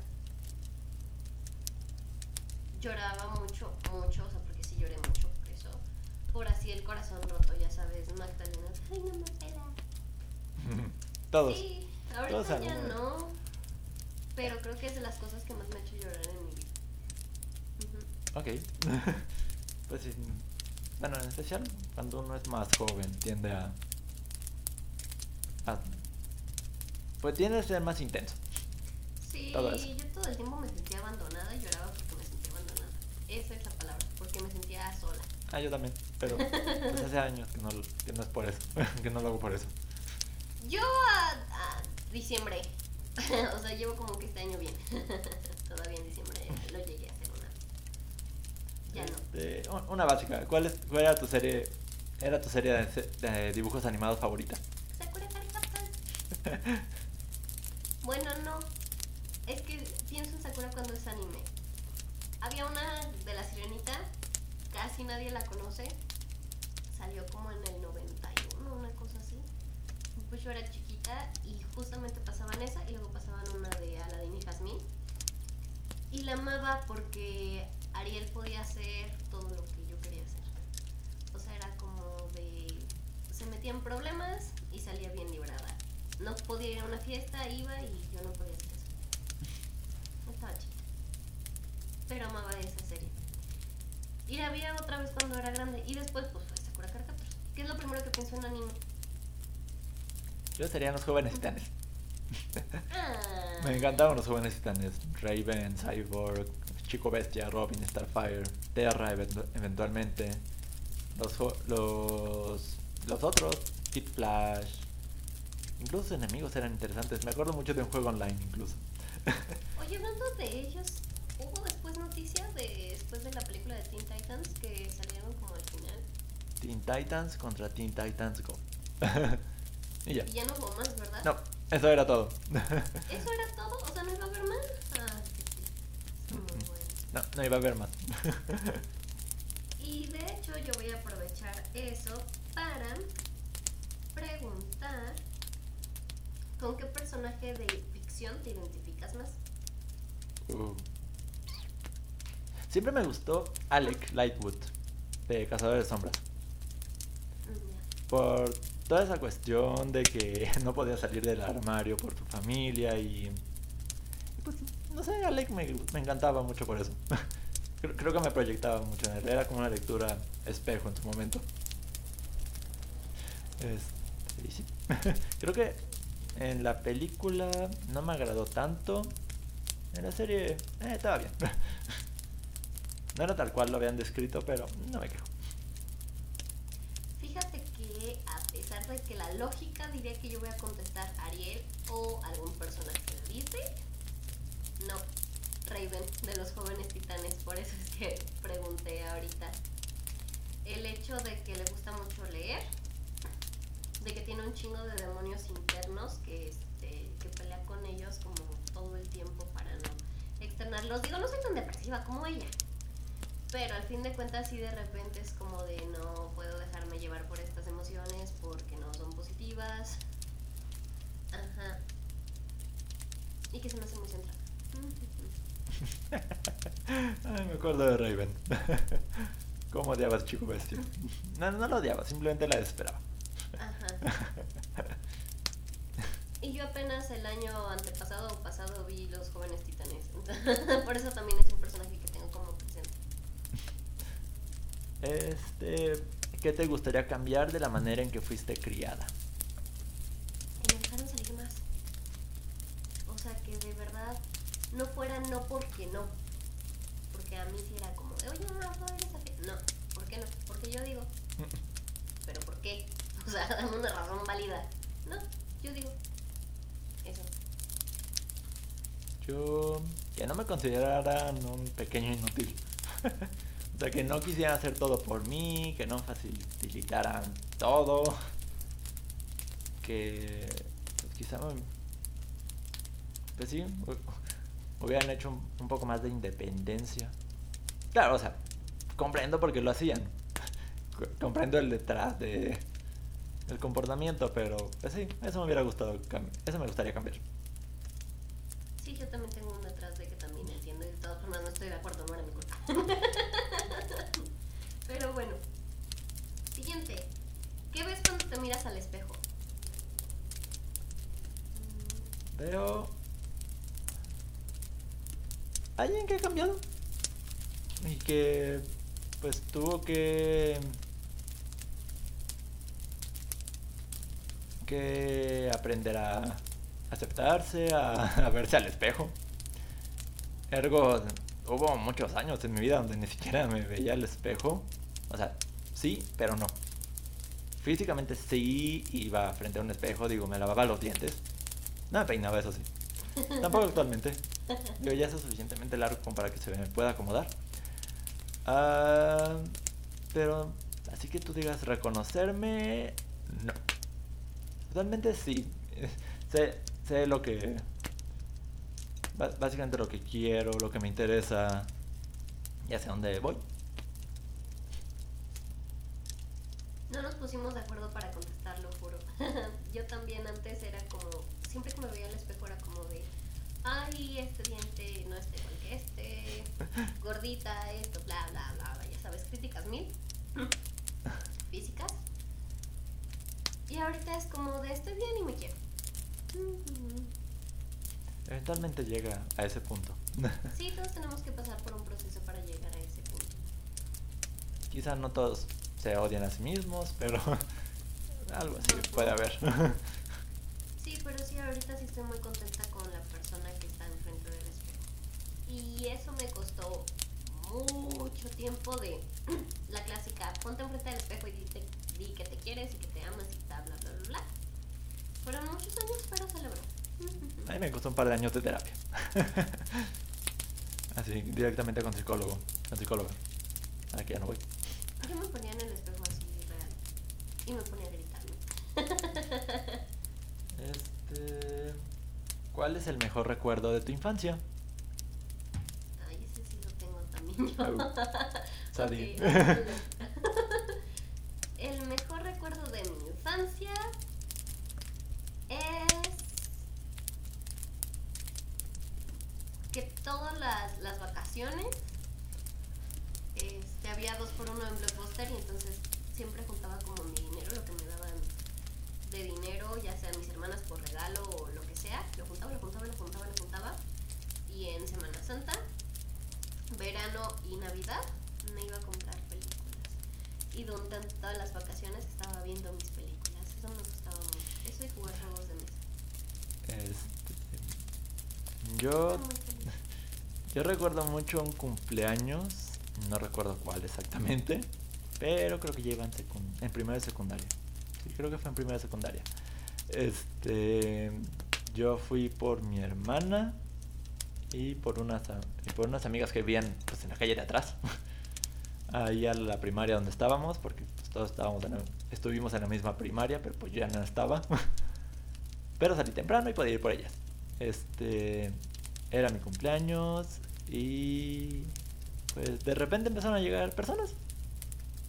lloraba mucho, mucho, o sea, porque sí lloré mucho por eso. Por así el corazón roto, ya sabes, Magdalena. Ay, no me pela. Todos. Sí, Todos ahorita ya alguna vez. no. Pero creo que es de las cosas que más me ha hecho llorar en mi vida. Ujú. Ok. pues sí. Bueno, en especial cuando uno es más joven, tiende a. a- pues tiende a ser más intenso. Sí, Todo yo todo el tiempo me sentía abandonada y lloraba porque me sentía abandonada. Esa es la palabra, porque me sentía sola. Ah, yo también. Pero pues hace años que no, que no es por eso. que no lo hago por eso. Yo diciembre, o sea, llevo como que este año bien. Todavía en diciembre lo llegué a hacer una. Ya no. Este, un- una básica. ¿Cuál, es, ¿Cuál era tu serie? Era tu serie de, de dibujos animados favorita? Sakura Card. Bueno, no. Es que pienso en Sakura cuando es anime. Había una de la sirenita, casi nadie la conoce. Salió como en el 91, una cosa así. Pues yo era y justamente pasaban esa y luego pasaban una de Aladdin y Jasmine. Y la amaba porque Ariel podía hacer todo lo que yo quería hacer. O sea, era como de... Se metía en problemas y salía bien librada. No podía ir a una fiesta, iba y yo no podía hacer eso. Estaba chiquita. Pero amaba esa serie. Y la vi otra vez cuando era grande. Y después pues fue Sakura Card. Que es lo primero que pienso en anime. Yo serían los jóvenes titanes. Ah. Me encantaban los jóvenes titanes. Raven, Cyborg, Chico Bestia, Robin, Starfire, Terra eventu- eventualmente. Los, los, los otros, Kid Flash. Incluso sus enemigos eran interesantes. Me acuerdo mucho de un juego online incluso. Oye, hablando de ellos, hubo después noticias de después de la película de Teen Titans que salieron como al final. Teen Titans contra Teen Titans Go. y ya. Y ya no hubo más, ¿verdad? No, eso era todo. ¿Eso era todo? O sea, ¿no iba a haber más? Ah. Está muy bueno. no, no iba a haber más. Y de hecho yo voy a aprovechar eso para preguntar con qué personaje de ficción te identificas más. Uh. Siempre me gustó Alec Lightwood de Cazador de Sombras. Mm. Por toda esa cuestión de que no podía salir del armario por tu familia y... Pues, no sé, Alec me, me encantaba mucho por eso. creo, que me proyectaba mucho en él. Era como una lectura espejo en su momento. Este, creo que en la película no me agradó tanto. En la serie eh, estaba bien. no era tal cual lo habían descrito, pero no me quejo. Fíjate que a pesar que la lógica diría que yo voy a contestar Ariel o algún personaje de Disney, no, Raven de los jóvenes titanes, por eso es que pregunté ahorita. El hecho de que le gusta mucho leer, de que tiene un chingo de demonios internos que, este, que pelea con ellos como todo el tiempo para no externarlos. Digo, no soy tan depresiva como ella. Pero al fin de cuentas sí de repente es como de no puedo dejarme llevar por estas emociones porque no son positivas. Ajá. Y que se me hace muy centrada. Ay, me acuerdo de Raven. ¿Cómo odiabas Chico Bestia? No, no lo odiaba, simplemente la desesperaba. Ajá. Y yo apenas el año antepasado o pasado vi Los Jóvenes Titanes. Por eso también es un personaje que tengo como presente. Este, ¿qué te gustaría cambiar de la manera en que fuiste criada? que me dejaron salir más. O sea, que de verdad no fuera no porque no. Porque a mí sí era como de, oye, no, no, eres así. No, ¿por qué no? Porque yo digo, ¿pero por qué? O sea, dame una razón válida. No, yo digo. Eso. Yo, que no me consideraran un pequeño inútil. Sea, que no quisieran hacer todo por mí, que no facilitaran todo. Que pues, quizá, pues sí, hubieran hecho un, poco más de independencia. Claro, o sea, comprendo por qué lo hacían. comprendo el detrás de el comportamiento, pero pues sí, eso me hubiera gustado, eso me gustaría cambiar. Sí, yo también tengo un detrás de que también entiendo y de todas formas no estoy de acuerdo, no era mi culpa. pero bueno, siguiente. ¿Qué ves cuando te miras al espejo? Veo alguien que ha cambiado y que pues tuvo que que aprender a aceptarse, a, verse al espejo. Ergo, hubo muchos años en mi vida donde ni siquiera me veía al espejo. O sea, sí, pero no. Físicamente sí iba frente a un espejo, digo, me lavaba los dientes. No me peinaba, eso sí. Tampoco actualmente. Yo ya es suficientemente largo como para que se me pueda acomodar. Ah, pero, así que tú digas reconocerme, no. Totalmente sí. Sé, sé lo que... Básicamente lo que quiero, lo que me interesa y hacia dónde voy. No nos pusimos de acuerdo para contestarlo, juro. Yo también antes era como, siempre que me veía al espejo era como de, ay, este diente no está igual que este, gordita, esto, bla, bla, bla, bla, ya sabes, críticas mil, físicas. Y ahorita es como de estoy bien y me quiero. Eventualmente llega a ese punto. sí, todos tenemos que pasar por un proceso para llegar a ese punto. Quizá no todos se odian a sí mismos, pero algo así puede haber. sí, pero sí, ahorita sí estoy muy contenta con la persona que está enfrente del espejo. Y eso me costó mucho tiempo de la clásica, ponte enfrente del espejo y di que te quieres y que te amas y bla, bla, bla, bla. Fueron muchos años, pero se logró. A mí me costó un par de años de terapia. así, directamente con psicólogo, con psicóloga. Aquí ya no voy. Yo me ponía en el espejo así, real. Y me ponía a gritarme. este... ¿Cuál es el mejor recuerdo de tu infancia? Ay, ese sí lo tengo también yo. okay, el mejor recuerdo de mi infancia es que todas las, las vacaciones este, había dos por uno en Blockbuster y entonces siempre juntaba como mi dinero, lo que me daban de dinero, ya sea mis hermanas por regalo o lo que sea, lo juntaba, lo juntaba, lo juntaba, lo juntaba. Y en Semana Santa, verano y Navidad me iba a comprar y durante todas las vacaciones estaba viendo mis películas. Eso me gustaba mucho. Eso y jugar juegos de mesa. Este, yo, yo recuerdo mucho un cumpleaños, no recuerdo cuál exactamente, pero creo que iba en, en primera y secundaria. Sí, creo que fue en primera y secundaria. Este, yo fui por mi hermana y por unas, y por unas amigas que vivían pues, en la calle de atrás. ahí a la primaria donde estábamos, porque pues, todos estábamos estuvimos en la misma primaria, pero pues ya no estaba. pero salí temprano y podía ir por ellas. Este era mi cumpleaños y pues de repente empezaron a llegar personas.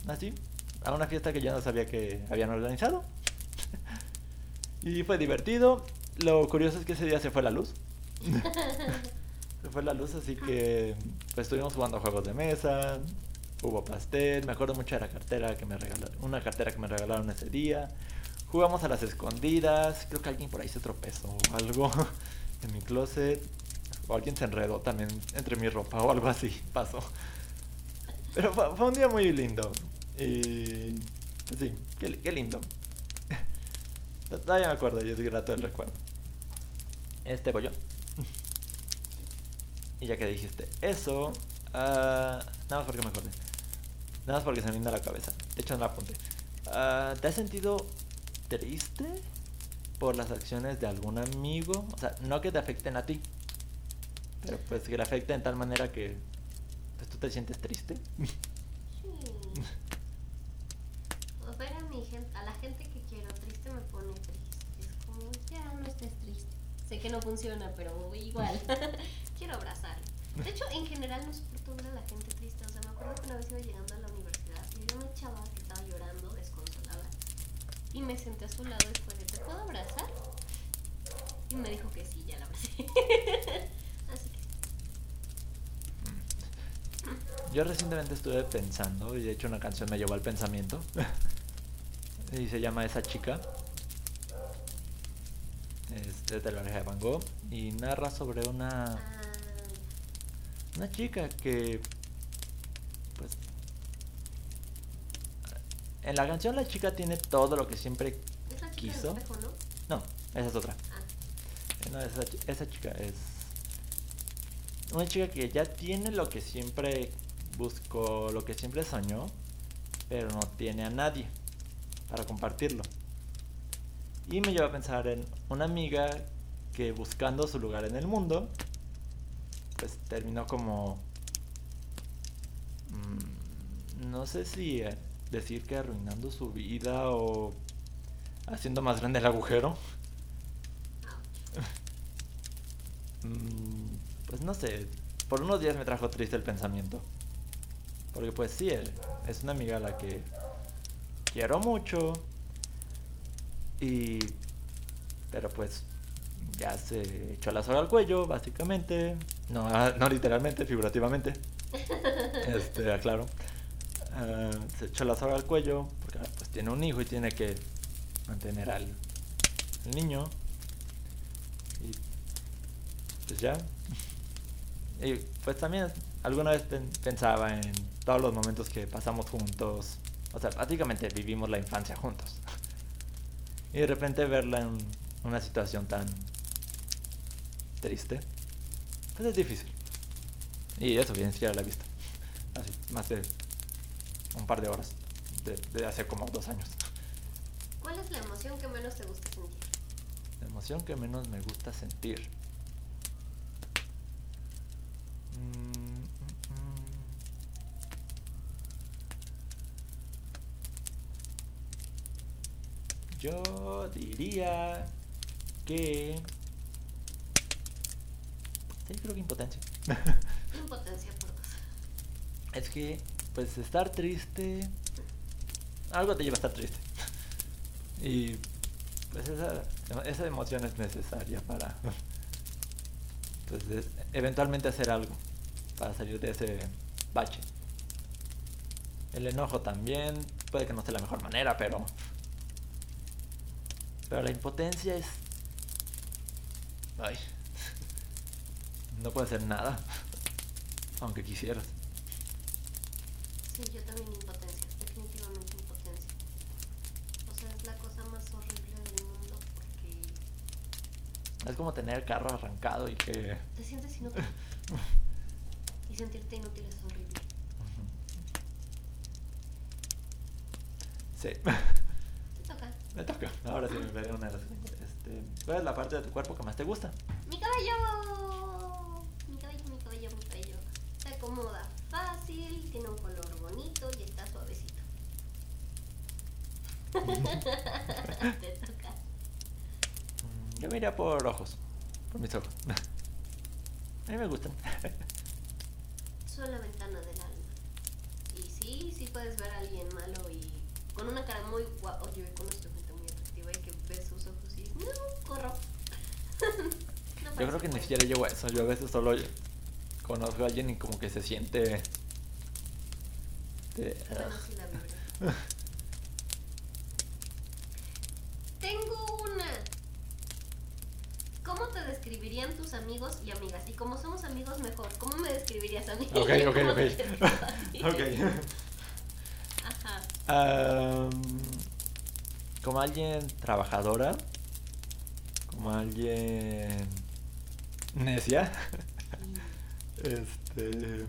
Así, a una fiesta que ya no sabía que habían organizado. y fue divertido. Lo curioso es que ese día se fue la luz. se fue la luz, así que pues estuvimos jugando juegos de mesa, hubo pastel, me acuerdo mucho de la cartera que me regalaron, una cartera que me regalaron ese día. Jugamos a las escondidas, creo que alguien por ahí se tropezó o algo en mi closet. O alguien se enredó también entre mi ropa o algo así, pasó. Pero fue, un día muy lindo. Y sí, qué, lindo. Todavía me acuerdo, yo estoy grato del recuerdo. Este pollo. Y ya que dijiste eso, uh, nada más porque me acordé. Nada más porque se me vino la cabeza. De hecho, no la apunté. Ah, ¿Te has sentido triste por las acciones de algún amigo? O sea, no que te afecten a ti, pero pues que le afecta en tal manera que pues tú te sientes triste. Sí. O ver a, mi gente, a la gente que quiero triste me pone triste. Es como, ya no estés triste. Sé que no funciona, pero igual. quiero abrazar. De hecho, en general no soporto ver a la gente triste. O sea, me acuerdo que una vez iba llegando a la universidad y vi una chava que estaba llorando desconsolada. Y me senté a su lado y fue de, ¿te puedo abrazar? Y me dijo que sí, ya la abracé. Yo recientemente estuve pensando, y de hecho una canción me llevó al pensamiento. y se llama Esa chica. Es de la oreja de Van Gogh. Y narra sobre una, una chica que. Pues. En la canción la chica tiene todo lo que siempre es la chica quiso. espejo, ¿no? No, esa es otra. Ah, No, esa, esa chica es una chica que ya tiene lo que siempre buscó, lo que siempre soñó, pero no tiene a nadie para compartirlo. Y me lleva a pensar en una amiga que buscando su lugar en el mundo, pues terminó como... mm, no sé si eh, decir que arruinando su vida o haciendo más grande el agujero. Mm, Pues no sé, por unos días me trajo triste el pensamiento. Porque pues sí, él es una amiga a la que quiero mucho. Y... Pero pues ya se echó la soga al cuello, básicamente. No, ah, no literalmente, figurativamente. Este, aclaro. Ah, se echó la soga al cuello porque ah, pues tiene un hijo y tiene que mantener al, al niño. Y pues ya. Y pues también alguna vez pen- pensaba en todos los momentos que pasamos juntos. O sea, prácticamente vivimos la infancia juntos. Y de repente verla en una situación tan triste, pues es difícil. Y eso bien siquiera la he visto. Así, más de un par de horas. De, de hace como dos años. ¿Cuál es la emoción que menos te gusta sentir? La emoción que menos me gusta sentir. Mm, mm, mm. Yo diría que... Sí, creo que impotencia. Impotencia por dos. Es que, pues, estar triste. Algo te lleva a estar triste. Y, pues, esa, esa emoción es necesaria para. Pues, de- eventualmente hacer algo. Para salir de ese bache. El enojo también. Puede que no sea la mejor manera, pero. Pero la impotencia es. Ay. No puede hacer nada. Aunque quisieras. Sí, yo también impotencia, definitivamente impotencia. O sea, es la cosa más horrible del mundo porque Es como tener el carro arrancado y que... te sientes inútil. Y sentirte inútil es horrible. Sí. Me toca. Ahora sí me veré una de las tengo. Este, ¿Cuál es la parte de tu cuerpo que más te gusta? ¡Mi cabello! Mi cabello, mi cabello, mi cabello. Se acomoda fácil, tiene un color bonito y está suavecito. Te toca. Mm, Yo me iría por ojos. Por mis ojos. A mí me gustan. Son la ventana del alma. Y sí, sí puedes ver a alguien malo y con una cara muy guapa. Yo conozco gente muy atractiva y que ves sus ojos y dices, no, corro. No Yo creo que ni siquiera llego a eso. Yo a veces solo conozco a alguien y como que se siente... Bueno, vibra. Tengo una. ¿Cómo te describirían tus amigos y amigas? Y como somos amigos, mejor. ¿Cómo me describirías a mí? Ok, ok, ¿Cómo ok. ok. Ajá. Am, como alguien trabajadora, como alguien necia, este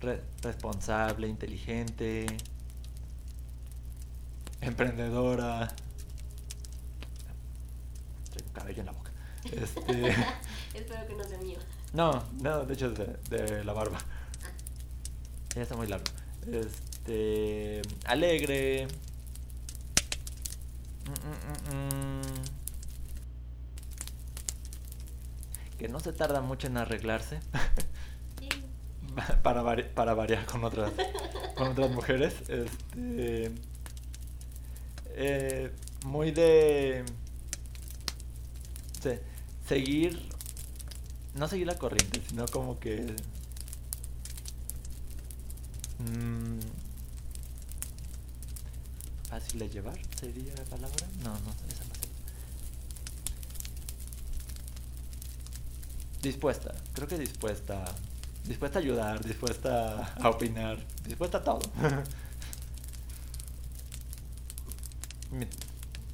re- responsable, inteligente, emprendedora, traigo cabello en la boca, este, Espero que no sea mío. no, no, de hecho es de, de la barba. Ah, Ya está muy largo. Es- Este. Alegre. Mm, mm, mm, que no se tarda mucho en arreglarse. para, variar con otras, con otras mujeres. Este. Eh, muy de. seguir. No seguir la corriente, sino como que. Fácil de llevar, sería la palabra. No, no, esa no sería. Dispuesta, creo que dispuesta. Dispuesta a ayudar, dispuesta a opinar, dispuesta a todo.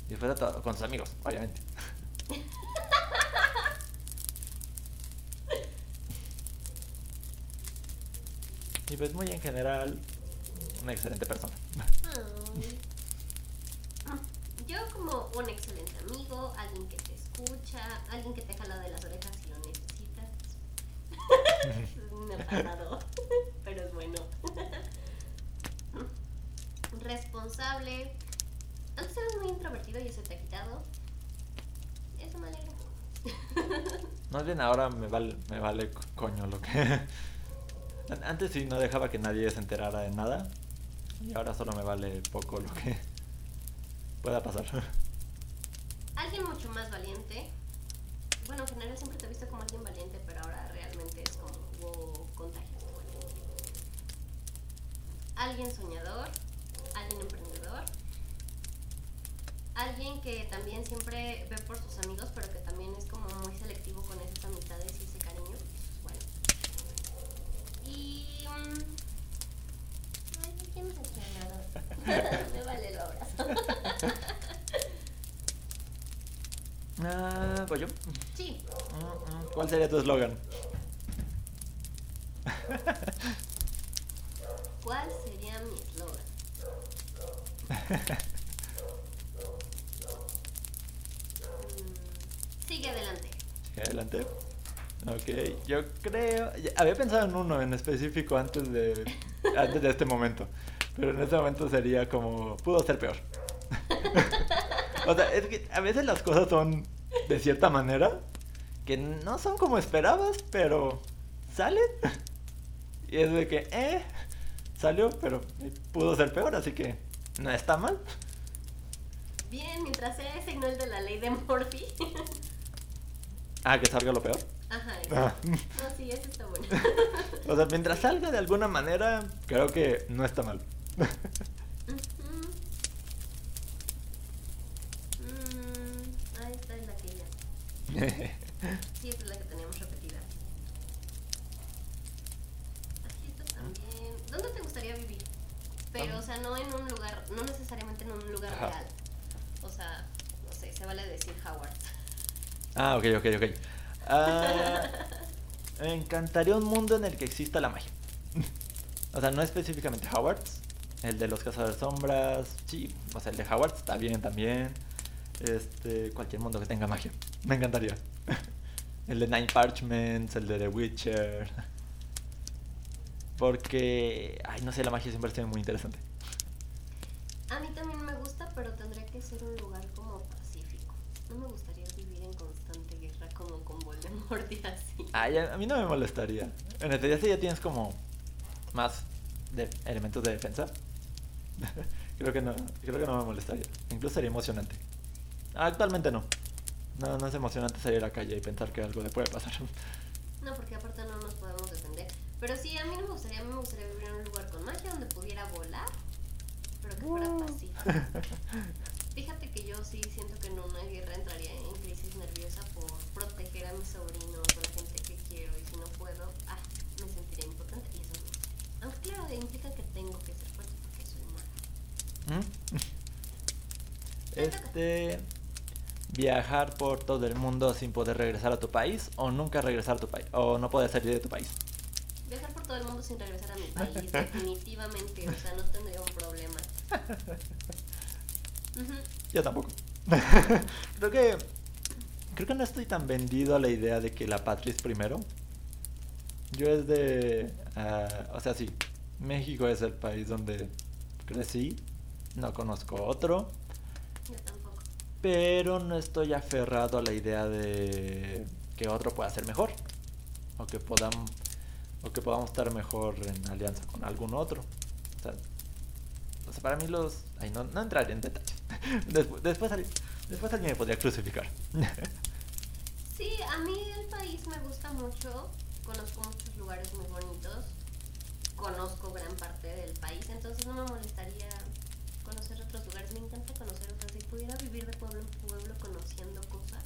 dispuesta a todo, con sus amigos, obviamente. y pues muy en general, una excelente persona. Yo como un excelente amigo, alguien que te escucha, alguien que te jala de las orejas si lo necesitas. Me ha pasado, pero es bueno. Responsable. Antes eras muy introvertido y eso te ha quitado. Eso me alegra. Más bien ahora me vale, me vale coño lo que... Antes sí no dejaba que nadie se enterara de nada. Y ahora solo me vale poco lo que pueda pasar. Alguien mucho más valiente. Bueno, en general siempre te he visto como alguien valiente, pero ahora realmente es como wow, contagio. Alguien soñador, alguien emprendedor, alguien que también siempre ve por sus amigos, pero que también es como muy selectivo con esas amistades y ese cariño. Bueno. Y. Mm, ay, ¿quién es Me vale el abrazo. Ah, ¿Voy yo? Sí. Mm, mm. ¿Cuál sería tu eslogan? ¿Cuál sería mi eslogan? Mm, Sigue adelante. Sigue adelante. Ok, yo creo. Había pensado en uno en específico antes de, antes de este momento. Pero en este momento sería como. Pudo ser peor. o sea, es que a veces las cosas son de cierta manera que no son como esperabas, pero salen. Y es de que, eh, salió, pero pudo ser peor, así que no está mal. Bien, mientras sea ese no el de la ley de Morphy. ah, que salga lo peor. Ajá, ah. No, sí, ese está bueno. o sea, mientras salga de alguna manera, creo que no está mal. sí, esa es la que teníamos repetida. Aquí está también. ¿Dónde te gustaría vivir? Pero, o sea, no en un lugar, no necesariamente en un lugar real. O sea, no sé, se vale decir Howard. Ah, ok, ok, ok. Ah, me encantaría un mundo en el que exista la magia. o sea, no específicamente Howard's. El de los cazadores sombras. Sí, o sea, el de Howard está bien también. Este, cualquier mundo que tenga magia. Me encantaría. el de Nine Parchments, el de The Witcher. Porque, ay, no sé, la magia siempre ha sido muy interesante. A mí también me gusta, pero tendría que ser un lugar como pacífico. No me gustaría vivir en constante guerra como con Voldemort y así. Ay, a, mí no me molestaría. En el ya tienes como más de elementos de defensa. creo que no, creo que no me molestaría. Incluso sería emocionante. Actualmente no. No, no es emocionante salir a la calle y pensar que algo le puede pasar. No, porque aparte no nos podemos defender. Pero sí, a mí me gustaría, me gustaría vivir en un lugar con magia donde pudiera volar, pero que fuera pacífico. Fíjate que yo sí siento que en una guerra entraría en crisis nerviosa por proteger a mis sobrinos o la gente que quiero y si no puedo, ah, me sentiría impotente y eso no Aunque claro, implica que tengo que ser fuerte porque soy mala. ¿Mm? Este viajar por todo el mundo sin poder regresar a tu país o nunca regresar a tu país o no poder salir de tu país. Viajar por todo el mundo sin regresar a mi país, definitivamente, o sea, no tendría un problema. Yo tampoco. creo que creo que no estoy tan vendido a la idea de que la patria es primero. Yo es de, uh, o sea, sí, México es el país donde crecí. No conozco otro. Yo tampoco. Pero no estoy aferrado a la idea de que otro pueda ser mejor. O que podamos, o que podamos estar mejor en alianza con algún otro. O sea, o sea para mí los... Ay, no, no entraré en detalles. Después, después, después alguien me podría crucificar. Sí, a mí el país me gusta mucho. Conozco muchos lugares muy bonitos. Conozco gran parte del país, entonces no me molestaría conocer otros lugares. Me encanta conocer otros. Si pudiera vivir de pueblo en pueblo conociendo cosas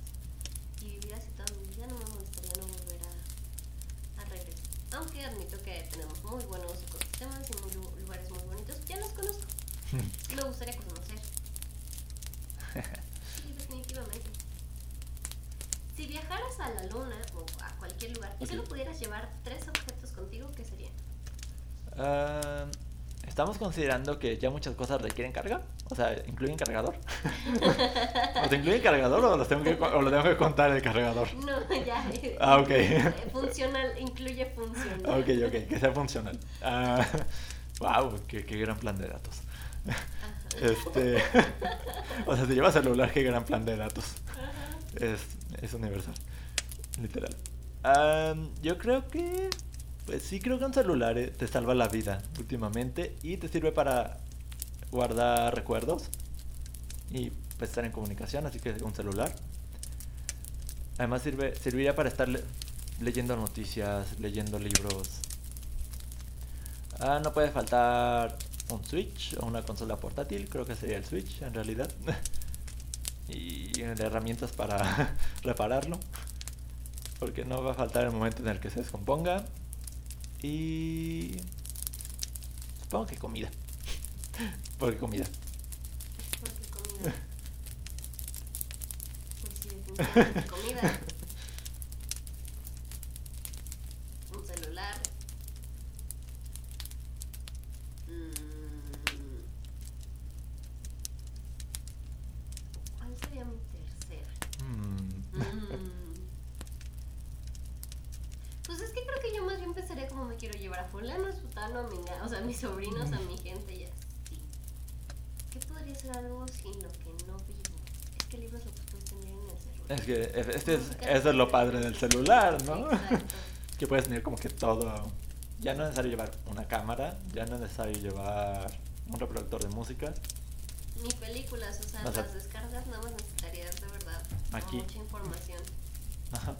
y vivir así toda mi vida, no me molestaría no volver a, a regresar. Aunque admito que tenemos muy buenos ecosistemas y muy lu- lugares muy bonitos. Ya los conozco. Me gustaría conocer. Sí, definitivamente. Si viajaras a la luna o a cualquier lugar y solo pudieras llevar tres objetos contigo, ¿qué serían? Ah, Estamos considerando que ya muchas cosas requieren carga. O sea, ¿incluyen cargador? ¿O te incluye cargador o, los tengo lo tengo que contar el cargador? No, ya. Ah, ok. eh, Funcional, incluye funcional. Ok, ok, que sea funcional. Ah, wow, qué, qué gran plan de datos. Ajá. Este, o sea, si llevas celular, qué gran plan de datos. Es, es universal, literal. Am, yo creo que, pues sí creo que un celular eh, te salva la vida últimamente y te sirve para guardar recuerdos y pues, estar en comunicación, así que un celular. Además sirve, serviría para estar le- leyendo noticias, leyendo libros. Ah, no puede faltar un Switch o una consola portátil, creo que sería el Switch en realidad. y de herramientas para repararlo. Porque no va a faltar el momento en el que se descomponga. Y... Supongo que comida. Porque comida. Porque comida. Pues sí, comida. Un celular. Mm. ¿Cuál sería mi tercera? Mm. Mm. Pues es que creo que yo más bien pensaría como me quiero llevar a fulano, a sutano, a mi, ga- o sea, a mis sobrinos, a mi gente y así. ¿Qué podría ser algo sin lo que no vivo? Es que libros lo puedes tener en el celular. Es que este es, Música eso es lo padre del celular, ¿no? Que puedes tener como que todo. Ya no es necesario llevar una cámara, ya no es necesario llevar un reproductor de música. Ni películas, o sea, las descargas nada más necesitarías de verdad Aquí. mucha información. Ajá.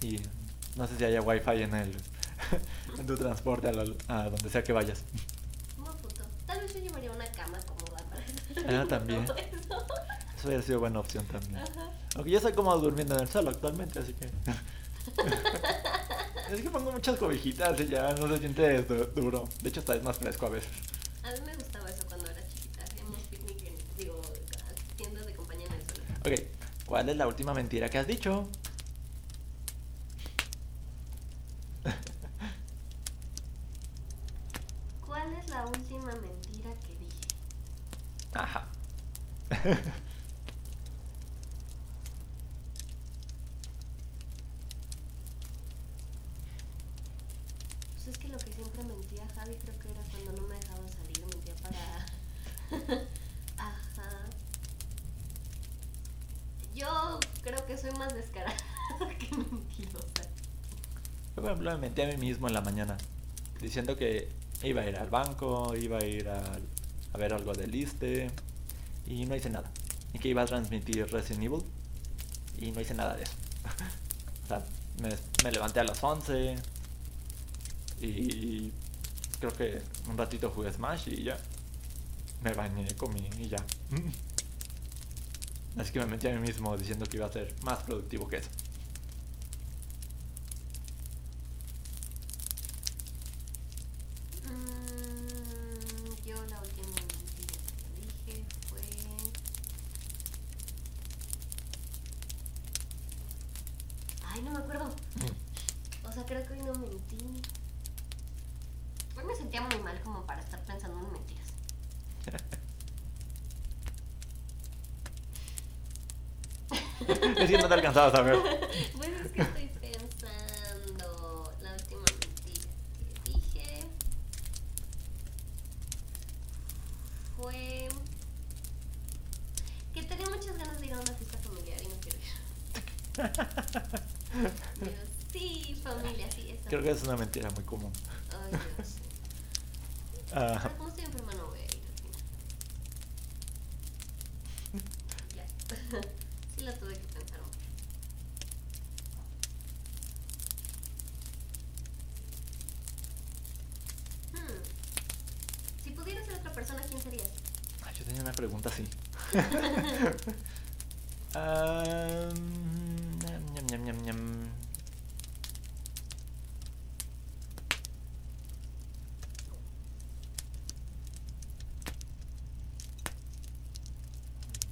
Y no sé si haya wifi en el en tu transporte a, a donde sea que vayas. Buen punto. Tal vez yo llevaría una cama cómoda para Ah, también. todo eso. Eso hubiera sido buena opción también. Ajá. Aunque yo soy cómodo durmiendo en el suelo actualmente, así que. es que pongo muchas cobijitas y ya no se siente du- duro. De hecho, está es más fresco a veces. A mí me gustaba eso cuando era chiquita. Hacíamos picnic en, digo, tiendas de compañía en el suelo. Ok, ¿cuál es la última mentira que has dicho? ¿Cuál es la última mentira que dije? Ajá. Pues es que lo que siempre mentía Javi creo que era cuando no me dejaba salir, mentía para... Ajá. Yo creo que soy más descarada que mentirosa. Yo, por a mí mismo en la mañana, diciendo que iba a ir al banco, iba a ir al- a, ver algo del liste, y no hice nada. Y que iba a transmitir Resident Evil, y no hice nada de eso. o sea, me, levanté a las 11, y creo que un ratito jugué Smash y ya. Me bañé, comí y ya. Así que me mentí a mí mismo diciendo que iba a ser más productivo que eso. pensado también. pues es que estoy pensando la última mentira que dije. Fue que tenía muchas ganas de ir a una fiesta familiar y no quiero ir. Pero sí, familia, sí. Eso Creo que es una mentira muy común.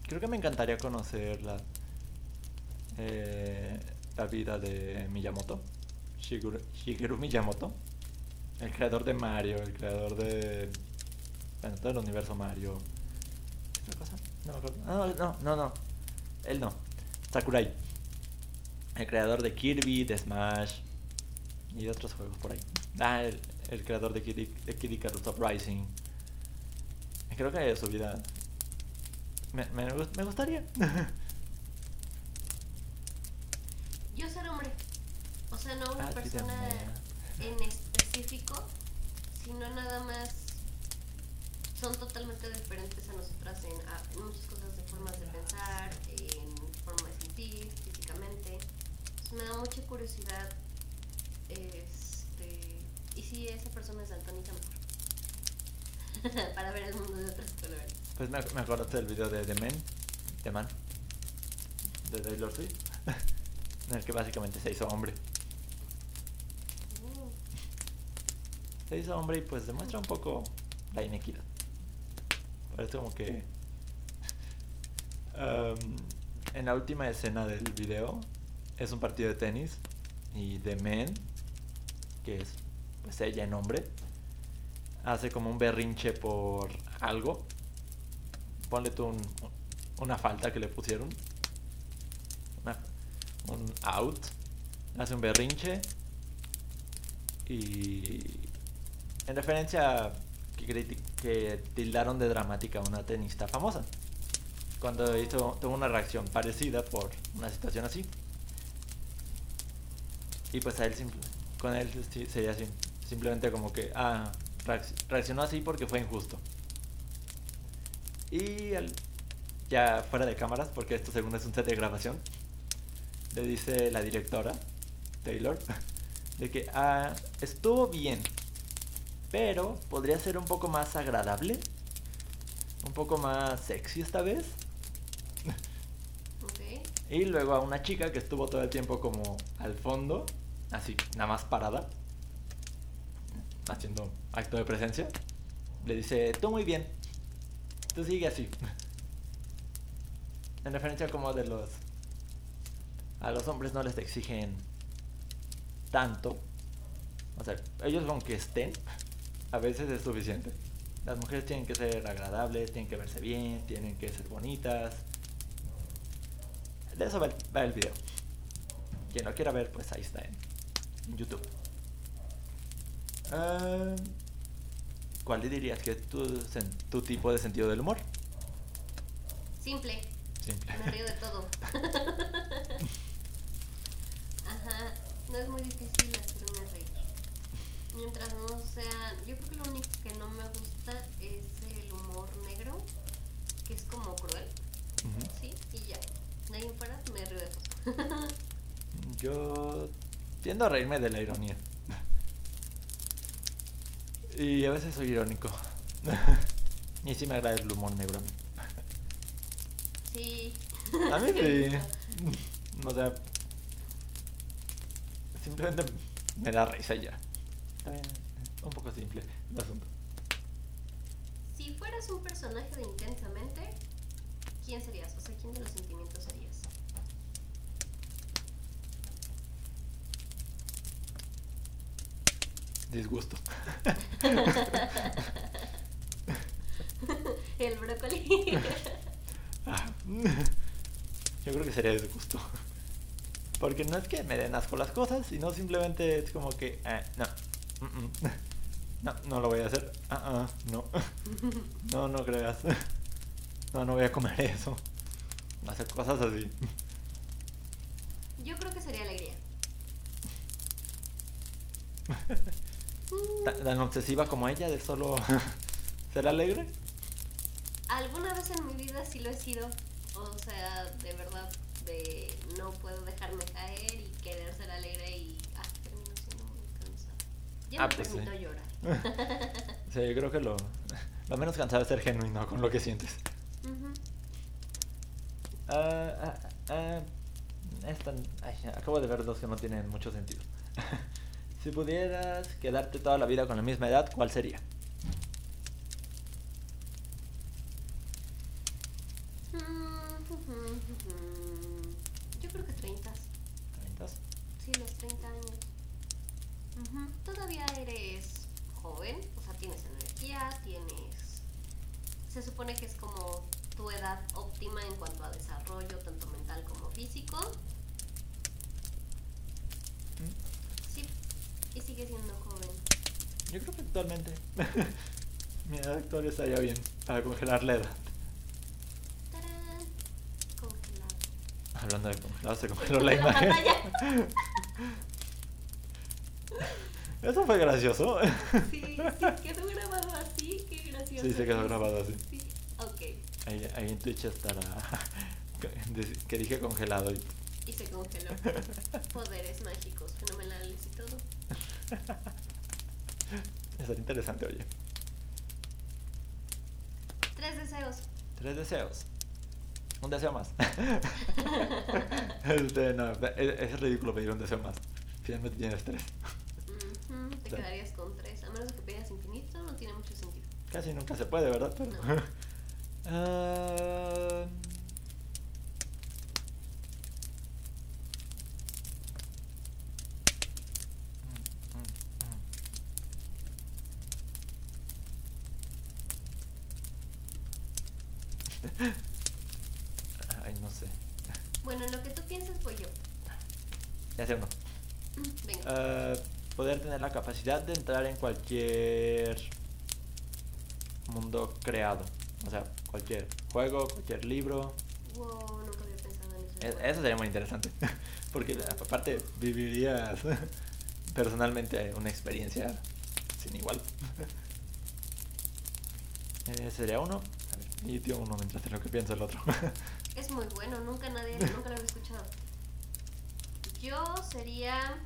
Creo que me encantaría conocer la, eh, la vida de Miyamoto, Shigeru, Shigeru Miyamoto, el creador de Mario, el creador de bueno, todo el universo Mario. ¿Qué cosa? No. Ah, no, no, no. Él no. Sakurai. El creador de Kirby, de Smash y de otros juegos por ahí. Ah, el, el creador de Kid, de Kid Icarus Uprising. Creo que su vida me, me, gust- me gustaría. Yo ser hombre. O sea, no una Ah, persona en específico, sino nada más son totalmente diferentes a nosotras en, muchas cosas de formas de pensar, en forma de sentir, físicamente. Entonces, me da mucha curiosidad este, y si esa persona es daltónica mejor. Para ver el mundo de otros colores. Pues me, ac- me acordaste del video de The Man, The Man, de Taylor Swift, en el que básicamente se hizo hombre. Se hizo hombre y pues demuestra un poco la inequidad. Parece como que... um, en la última escena del video es un partido de tenis y The Man, que es pues ella en hombre, hace como un berrinche por algo. Ponle tú un- una falta que le pusieron. Una- un out. Hace un berrinche. Y en referencia que, que tildaron de dramática a una tenista famosa. Cuando hizo, tuvo una reacción parecida por una situación así. Y pues a él simple- con él sería sim- simplemente como que, ah, reacc- reaccionó así porque fue injusto. Y al- ya fuera de cámaras, porque esto según es un set de grabación, le dice la directora, Taylor, de que ah, estuvo bien, pero podría ser un poco más agradable, un poco más sexy esta vez. Y luego a una chica que estuvo todo el tiempo como al fondo, así, nada más parada, haciendo acto de presencia, le dice, tú muy bien, tú sigue así. En referencia como de los... A los hombres no les exigen tanto. O sea, ellos con que estén, a veces es suficiente. Las mujeres tienen que ser agradables, tienen que verse bien, tienen que ser bonitas. De eso va el, va video. Quien lo quiera ver, pues ahí está en, YouTube. Ah, ¿Cuál le dirías que es tu, tu tipo de sentido del humor? Simple. Simple. Me río de todo. Ajá, no es muy difícil hacerme reír. Mientras no sea, yo creo que lo único que no me gusta es el humor negro, que es como cruel. ¿sí? Y ya. De ahí en fuera me río de todo. Yo tiendo a reírme de la ironía. Y a veces soy irónico. y sí me agrada el humor negro a mí. sí. A mí sí. O sea, simplemente me da risa ya. Está bien, un poco simple el asunto. Si fueras un personaje de Intensamente, ¿quién serías? O sea, ¿quién de los sentimientos serías? Disgusto. El brócoli. Ah. Yo creo que sería disgusto. Porque no es que me den asco las cosas, sino simplemente es como que, ah, no, no, no lo voy a hacer, uh -uh, no, no, no creas, no, no voy a comer eso, hacer cosas así. Yo creo que sería alegría. ¿Tan, tan obsesiva como ella de solo ser alegre? Alguna vez en mi vida sí lo he sido. O sea, de verdad, de no puedo dejarme caer y querer ser alegre y ah, termino siendo muy cansada. Ya Ah, me pues sí. permito llorar. Sí, yo creo que lo, lo menos cansado es ser genuino con lo que sientes. Ujú. Ah, ah, ah, esta- ay, acabo de ver dos que no tienen mucho sentido. Si pudieras quedarte toda la vida con la misma edad, ¿cuál sería? Yo creo que 30. ¿30? Sí, los 30 años. Todavía eres joven, o sea, tienes energía, tienes... Se supone que es como tu edad óptima en cuanto a desarrollo, tanto mental como físico. Mm, Sí, y sigue siendo joven. Yo creo que actualmente. Mi edad actual estaría bien para congelar la edad. ¡Tarán! Congelado. Hablando de congelado, se congeló la imagen. Eso fue gracioso. Sí, sí, quedó grabado así, qué gracioso. Sí, se quedó grabado así. Sí, ok. Ahí, ahí en Twitch estará que dije congelado y Y se congeló. Poderes mágicos, fenomenales. Estaría interesante, oye. Tres deseos. Tres deseos. Un deseo más. este, no, es, es ridículo pedir un deseo más. Finalmente tienes tres. Ujú, Te quedarías con tres. A menos que pidas infinito, no tiene mucho sentido. Casi nunca se puede, ¿verdad? Pero... No. Ah, Ay, no sé. Bueno, en lo que tú piensas, voy yo. Ya sé uno. Mm, Venga. Ah, poder tener la capacidad de entrar en cualquier mundo creado. O sea, cualquier juego, cualquier libro. Wow, nunca había pensado en eso. E- Eso sería muy interesante. Porque aparte vivirías personalmente una experiencia sin igual. Eh, sería uno. Y tío uno mientras en lo que pienso el otro. Es muy bueno, nunca nadie, nunca lo había escuchado. Yo sería.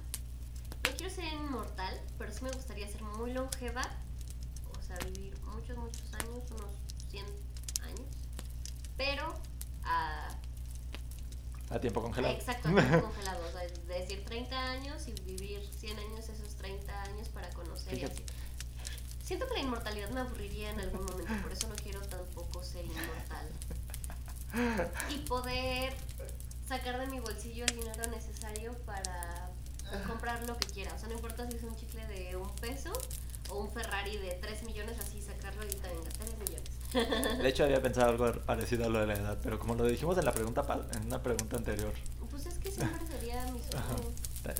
No quiero ser inmortal, pero sí me gustaría ser muy longeva. O sea, vivir muchos, muchos años, unos 100 años. Pero a. A tiempo congelado. Exacto, a tiempo congelado. O sea, decir 30 años y vivir 100 años, esos 30 años para conocer y Fíjate. así. Siento que la inmortalidad me aburriría en algún momento, por eso no quiero tampoco ser inmortal. Y poder sacar de mi bolsillo el dinero necesario para comprar lo que quiera. O sea, no importa si es un chicle de un peso o un Ferrari de 3 millones, así sacarlo y también gastar 3 millones. De hecho había pensado algo parecido a lo de la edad, pero como lo dijimos en la pregunta en una pregunta anterior, Pues es que siempre sería mi sueño.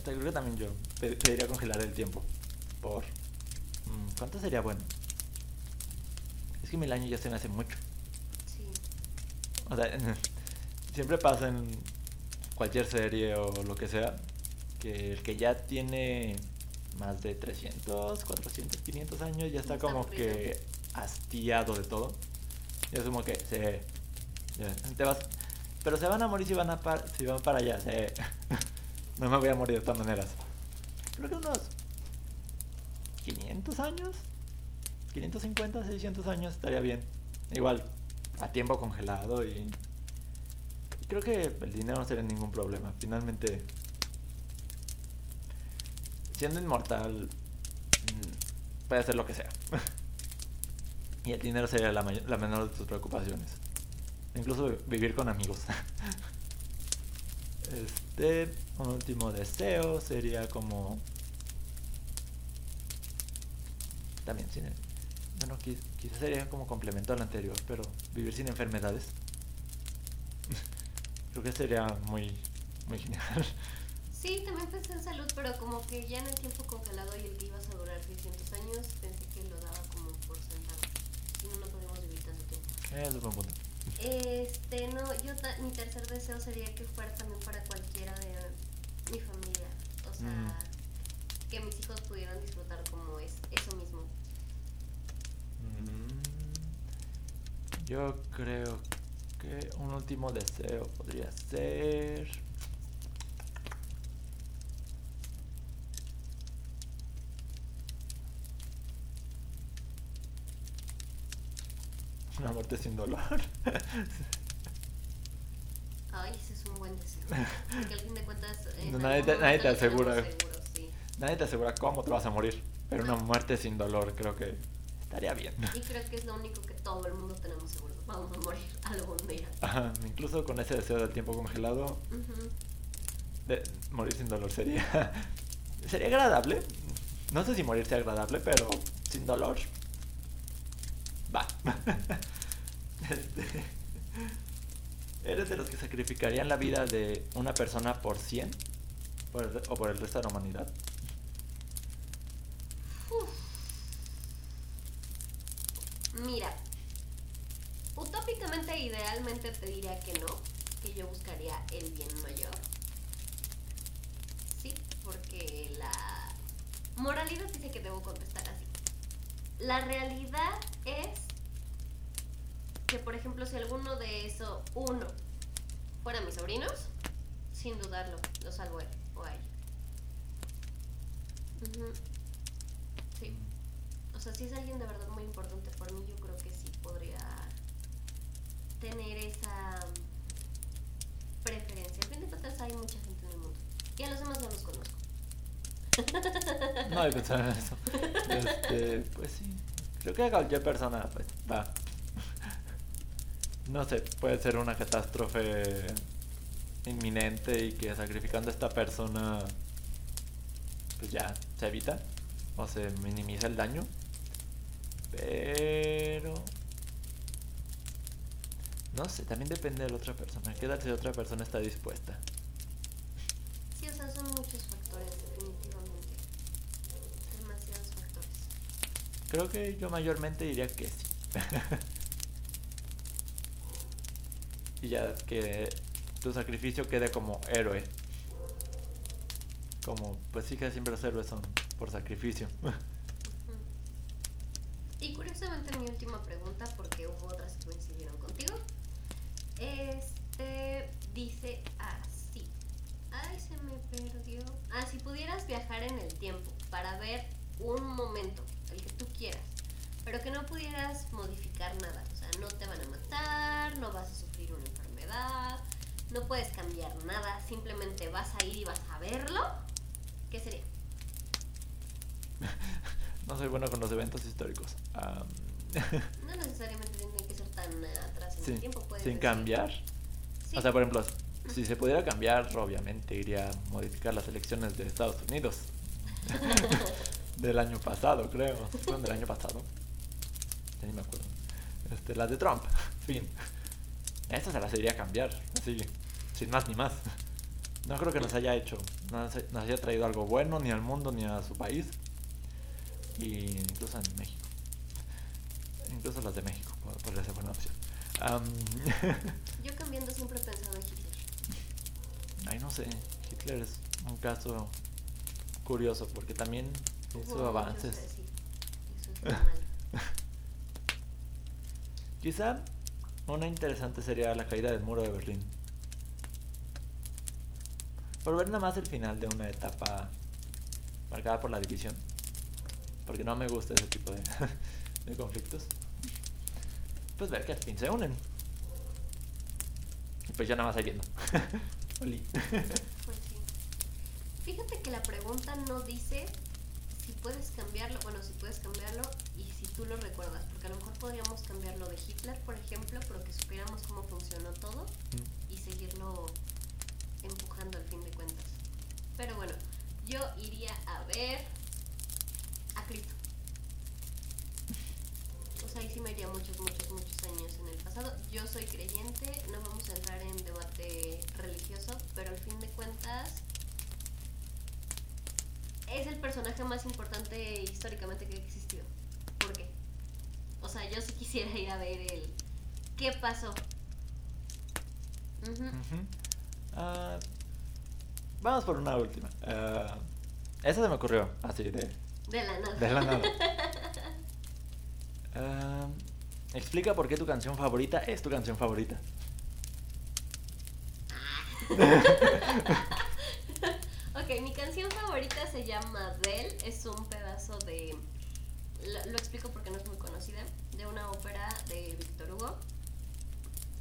Creo que también yo pe- pediría congelar el tiempo. Por ¿cuánto sería bueno? Es que mil años ya se me hace mucho. Sí. O sea, siempre pasa en cualquier serie o lo que sea que el que ya tiene más de 300, 400, 500 años ya está como que hastiado de todo. Y es como que se te vas, pero se van a morir si van a par- si van para allá, se- no me voy a morir de todas maneras. Creo que unos 500 años, 550, 600 años estaría bien. Igual, a tiempo congelado y, creo que el dinero no sería ningún problema. Finalmente, siendo inmortal, mm, puede hacer lo que sea. y el dinero sería la, la menor de tus preocupaciones. Incluso vivir con amigos. Este, un último deseo sería como... También sin... Bueno, qui- quizás sería como complemento al anterior, pero vivir sin enfermedades. Creo que sería muy, muy genial. Sí, también pensé en salud, pero como que ya en el tiempo congelado y el que ibas a durar 600 años, pensé que lo daba como por sentado. Si no, no podemos vivir tanto tiempo. Eso es buen punto. Este, no, yo mi tercer deseo sería que fuera también para cualquiera de mi familia. O sea, Mm. que mis hijos pudieran disfrutar como es eso mismo. Yo creo que un último deseo podría ser... Una muerte sin dolor. Ay, ese es un buen deseo. Porque al fin de cuentas. algún nadie te- nadie asegura. seguro, sí. Nadie te asegura cómo te vas a morir, pero una muerte sin dolor creo que estaría bien. Y creo que es lo único que todo el mundo tenemos seguro. Vamos a morir algún día. Ajá, incluso con ese deseo del tiempo congelado, de morir sin dolor sería sería agradable. No sé si morir sea agradable, pero sin dolor. Va. Este, ¿Eres de los que sacrificarían la vida de una persona por 100? Por el re- ¿O por el resto de la humanidad? Mira, utópicamente, idealmente te diría que no, que yo buscaría el bien mayor. Sí, porque la moralidad dice que debo contestar así. La realidad es que, por ejemplo, si alguno de eso, uno, fuera mis sobrinos, sin dudarlo, lo salvo él o a ella. O sea, si es alguien de verdad muy importante por mí, yo creo que sí podría tener esa preferencia. Al fin de cuentas hay mucha gente en el mundo. Y a los demás no los conozco. No he pensado en eso. Este, pues sí. Creo que cualquier persona, pues, va. No sé, puede ser una catástrofe inminente y que sacrificando a esta persona, pues ya se evita o se minimiza el daño. Pero. No sé, también depende de la otra persona. ¿Qué tal si la otra persona está dispuesta? Sí, o sea, son muchos factores, definitivamente. Demasiados factores. Creo que yo mayormente diría que sí. y ya que tu sacrificio quede como héroe. Como, pues sí que siempre los héroes son por sacrificio. Ujú. Y curiosamente mi pregunta, porque hubo otras que coincidieron contigo, este dice así. Ay, se me perdió. Ah, si pudieras viajar en el tiempo para ver un momento, el que tú quieras, pero que no pudieras modificar nada, o sea, no te van a matar, no vas a sufrir una enfermedad, no puedes cambiar nada, simplemente vas a ir y vas a verlo, ¿qué sería? no soy bueno con los eventos históricos. Am, No necesariamente tiene que ser tan atrás en el tiempo, puedes sin cambiar. Sí. O sea, por ejemplo, si se pudiera cambiar, obviamente iría a modificar las elecciones de Estados Unidos. del año pasado, creo. ¿Sí fueron del año pasado? Ya ni me acuerdo. Este, las de Trump. Fin. Esa se las iría a cambiar. Así, sin más ni más. No creo que nos haya hecho, nos haya traído algo bueno ni al mundo ni a su país. Y incluso en México. Incluso las de México pod- podría ser buena opción. Am, Yo cambiando siempre he pensado en Hitler. Ay, no sé. Hitler es un caso curioso porque también hizo avances. Eso. Quizá una interesante sería la caída del muro de Berlín. Por ver nada más el final de una etapa marcada por la división. Porque no me gusta ese tipo de, de conflictos. Pues ver que al fin se unen. Y pues ya nada más saliendo. Oli. Pues sí. Fíjate que la pregunta no dice si puedes cambiarlo, bueno, si puedes cambiarlo y si tú lo recuerdas, porque a lo mejor podríamos cambiarlo de Hitler, por ejemplo, pero que supiéramos cómo funcionó todo y seguirlo empujando al fin de cuentas. Pero bueno, yo iría a ver a Cristo. Sea, ahí sí me iría muchos, muchos, muchos años en el pasado. Yo soy creyente, no vamos a entrar en debate religioso, pero al fin de cuentas es el personaje más importante históricamente que ha existido. ¿Por qué? O sea, yo sí quisiera ir a ver el qué pasó. Ujú. Ujú. Ah, vamos por una última. Ah, Eso se me ocurrió, así de, De la nada. de la nada. Ah, explica por qué tu canción favorita es tu canción favorita. ok, mi canción favorita se llama Del. Es un pedazo de. Lo, lo explico porque no es muy conocida. De una ópera de Victor Hugo.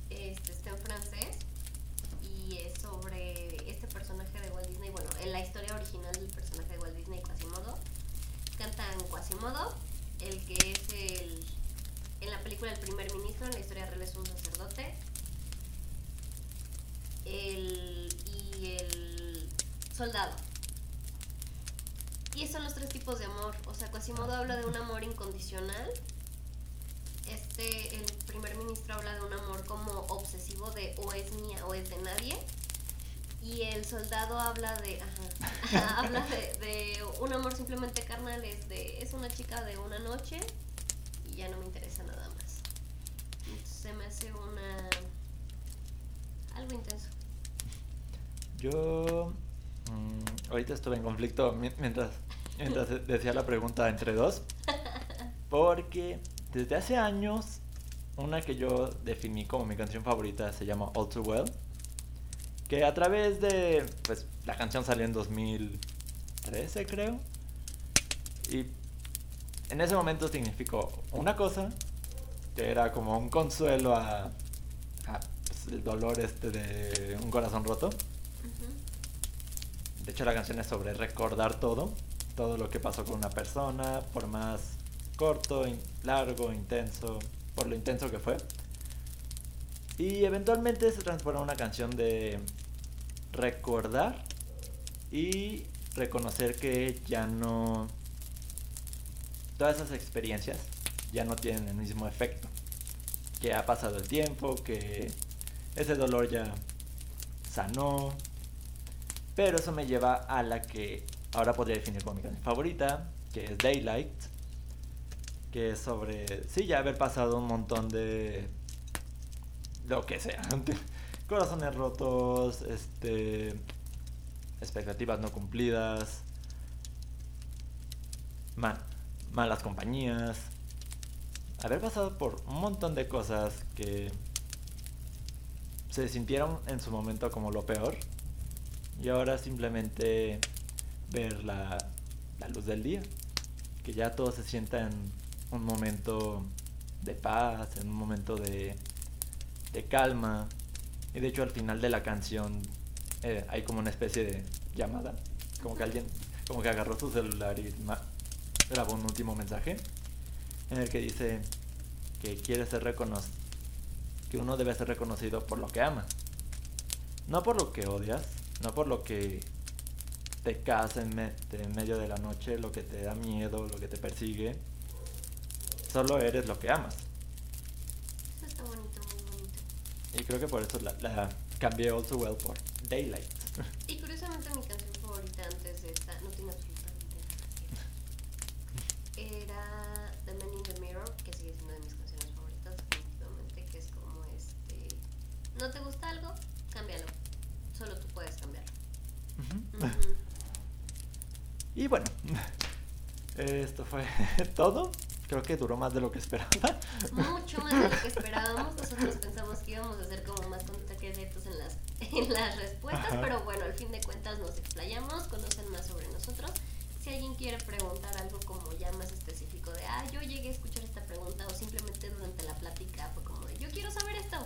Este está en francés. Y es sobre este personaje de Walt Disney. Bueno, en la historia original del personaje de Walt Disney, Quasimodo. Cantan Quasimodo, el que es el. En la película El primer ministro, en la historia real es un sacerdote. El, y el soldado. Y esos son los tres tipos de amor. O sea, Quasimodo habla de un amor incondicional. Este, el primer ministro habla de un amor como obsesivo de o es mía o es de nadie. Y el soldado habla de, ajá, habla de, de un amor simplemente carnal, es de, es una chica de una noche y ya no me interesa nada más. Se me hace una, algo intenso. Yo mm, ahorita estuve en conflicto mi- mientras, mientras de- decía la pregunta entre dos. Porque desde hace años, una que yo definí como mi canción favorita se llama All Too Well. Que a través de, pues la canción salió en 2013 creo. Y en ese momento significó una cosa, que era como un consuelo a, a, pues, el dolor este de un corazón roto. De hecho, la canción es sobre recordar todo, todo lo que pasó con una persona, por más corto, in- largo, intenso, por lo intenso que fue. Y eventualmente se transforma en una canción de recordar y reconocer que ya no... Todas esas experiencias ya no tienen el mismo efecto. Que ha pasado el tiempo, que ese dolor ya sanó, pero eso me lleva a la que ahora podría definir como mi canción favorita, que es Daylight, que es sobre, sí, ya haber pasado un montón de lo que sea, corazones rotos, este, expectativas no cumplidas, ma- malas compañías, haber pasado por un montón de cosas que se sintieron en su momento como lo peor y ahora simplemente ver la, la luz del día, que ya todo se sienta en un momento de paz, en un momento de, de calma. Y de hecho al final de la canción eh, hay como una especie de llamada, como que alguien como que agarró su celular y grabó un último mensaje en el que dice que quiere ser reconocido, que uno debe ser reconocido por lo que ama, no por lo que odias, no por lo que te casa en, en medio de la noche, lo que te da miedo, lo que te persigue. Solo eres lo que amas. Eso está bonito. Y creo que por eso la, la cambié Also Well por Daylight. Y curiosamente mi canción favorita antes de esta no tiene absolutamente nada que ver. Era The Man in the Mirror, que sigue siendo de mis canciones favoritas, definitivamente, que es como este... ¿No te gusta algo? Cámbialo. Solo tú puedes cambiarlo. Y bueno, esto fue todo. Creo que duró más de lo que esperaba. Mucho más de lo que esperábamos. Nosotros pensamos que íbamos a hacer como más secretos en las, en las respuestas, Ajá. pero bueno, al fin de cuentas nos explayamos, conocen más sobre nosotros. Si alguien quiere preguntar algo como ya más específico de, ah, yo llegué a escuchar esta pregunta o simplemente durante la plática fue como de, yo quiero saber esto.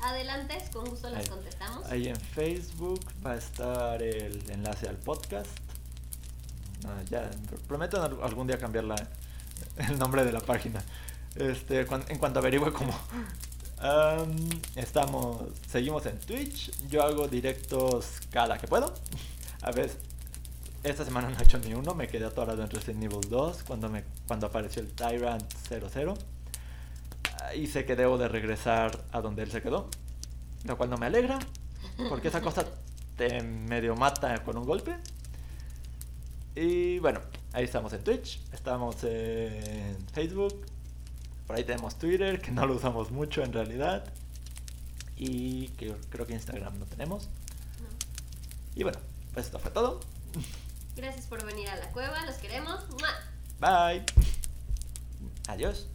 Adelante, con gusto las Ahí- contestamos. Ahí en Facebook va a estar el enlace al podcast. Ah, ya, pr- prometo algún día cambiar la- el nombre de la página. Este, en cuanto averigüe cómo. Am, estamos, seguimos en Twitch. Yo hago directos cada que puedo. A veces, esta semana no he hecho ni uno. Me quedé atorado en Resident Evil 2 cuando, me, cuando apareció el Tyrant 00. Ah, Y sé que debo de regresar a donde él se quedó. Lo cual no me alegra. Porque esa cosa te medio mata con un golpe. Y bueno, Ahí estamos en Twitch, estamos en Facebook, por ahí tenemos Twitter, que no lo usamos mucho en realidad, y que, creo que Instagram no tenemos. Y bueno, pues esto fue todo. Gracias por venir a la cueva, los queremos. ¡Mua! Bye. Adiós.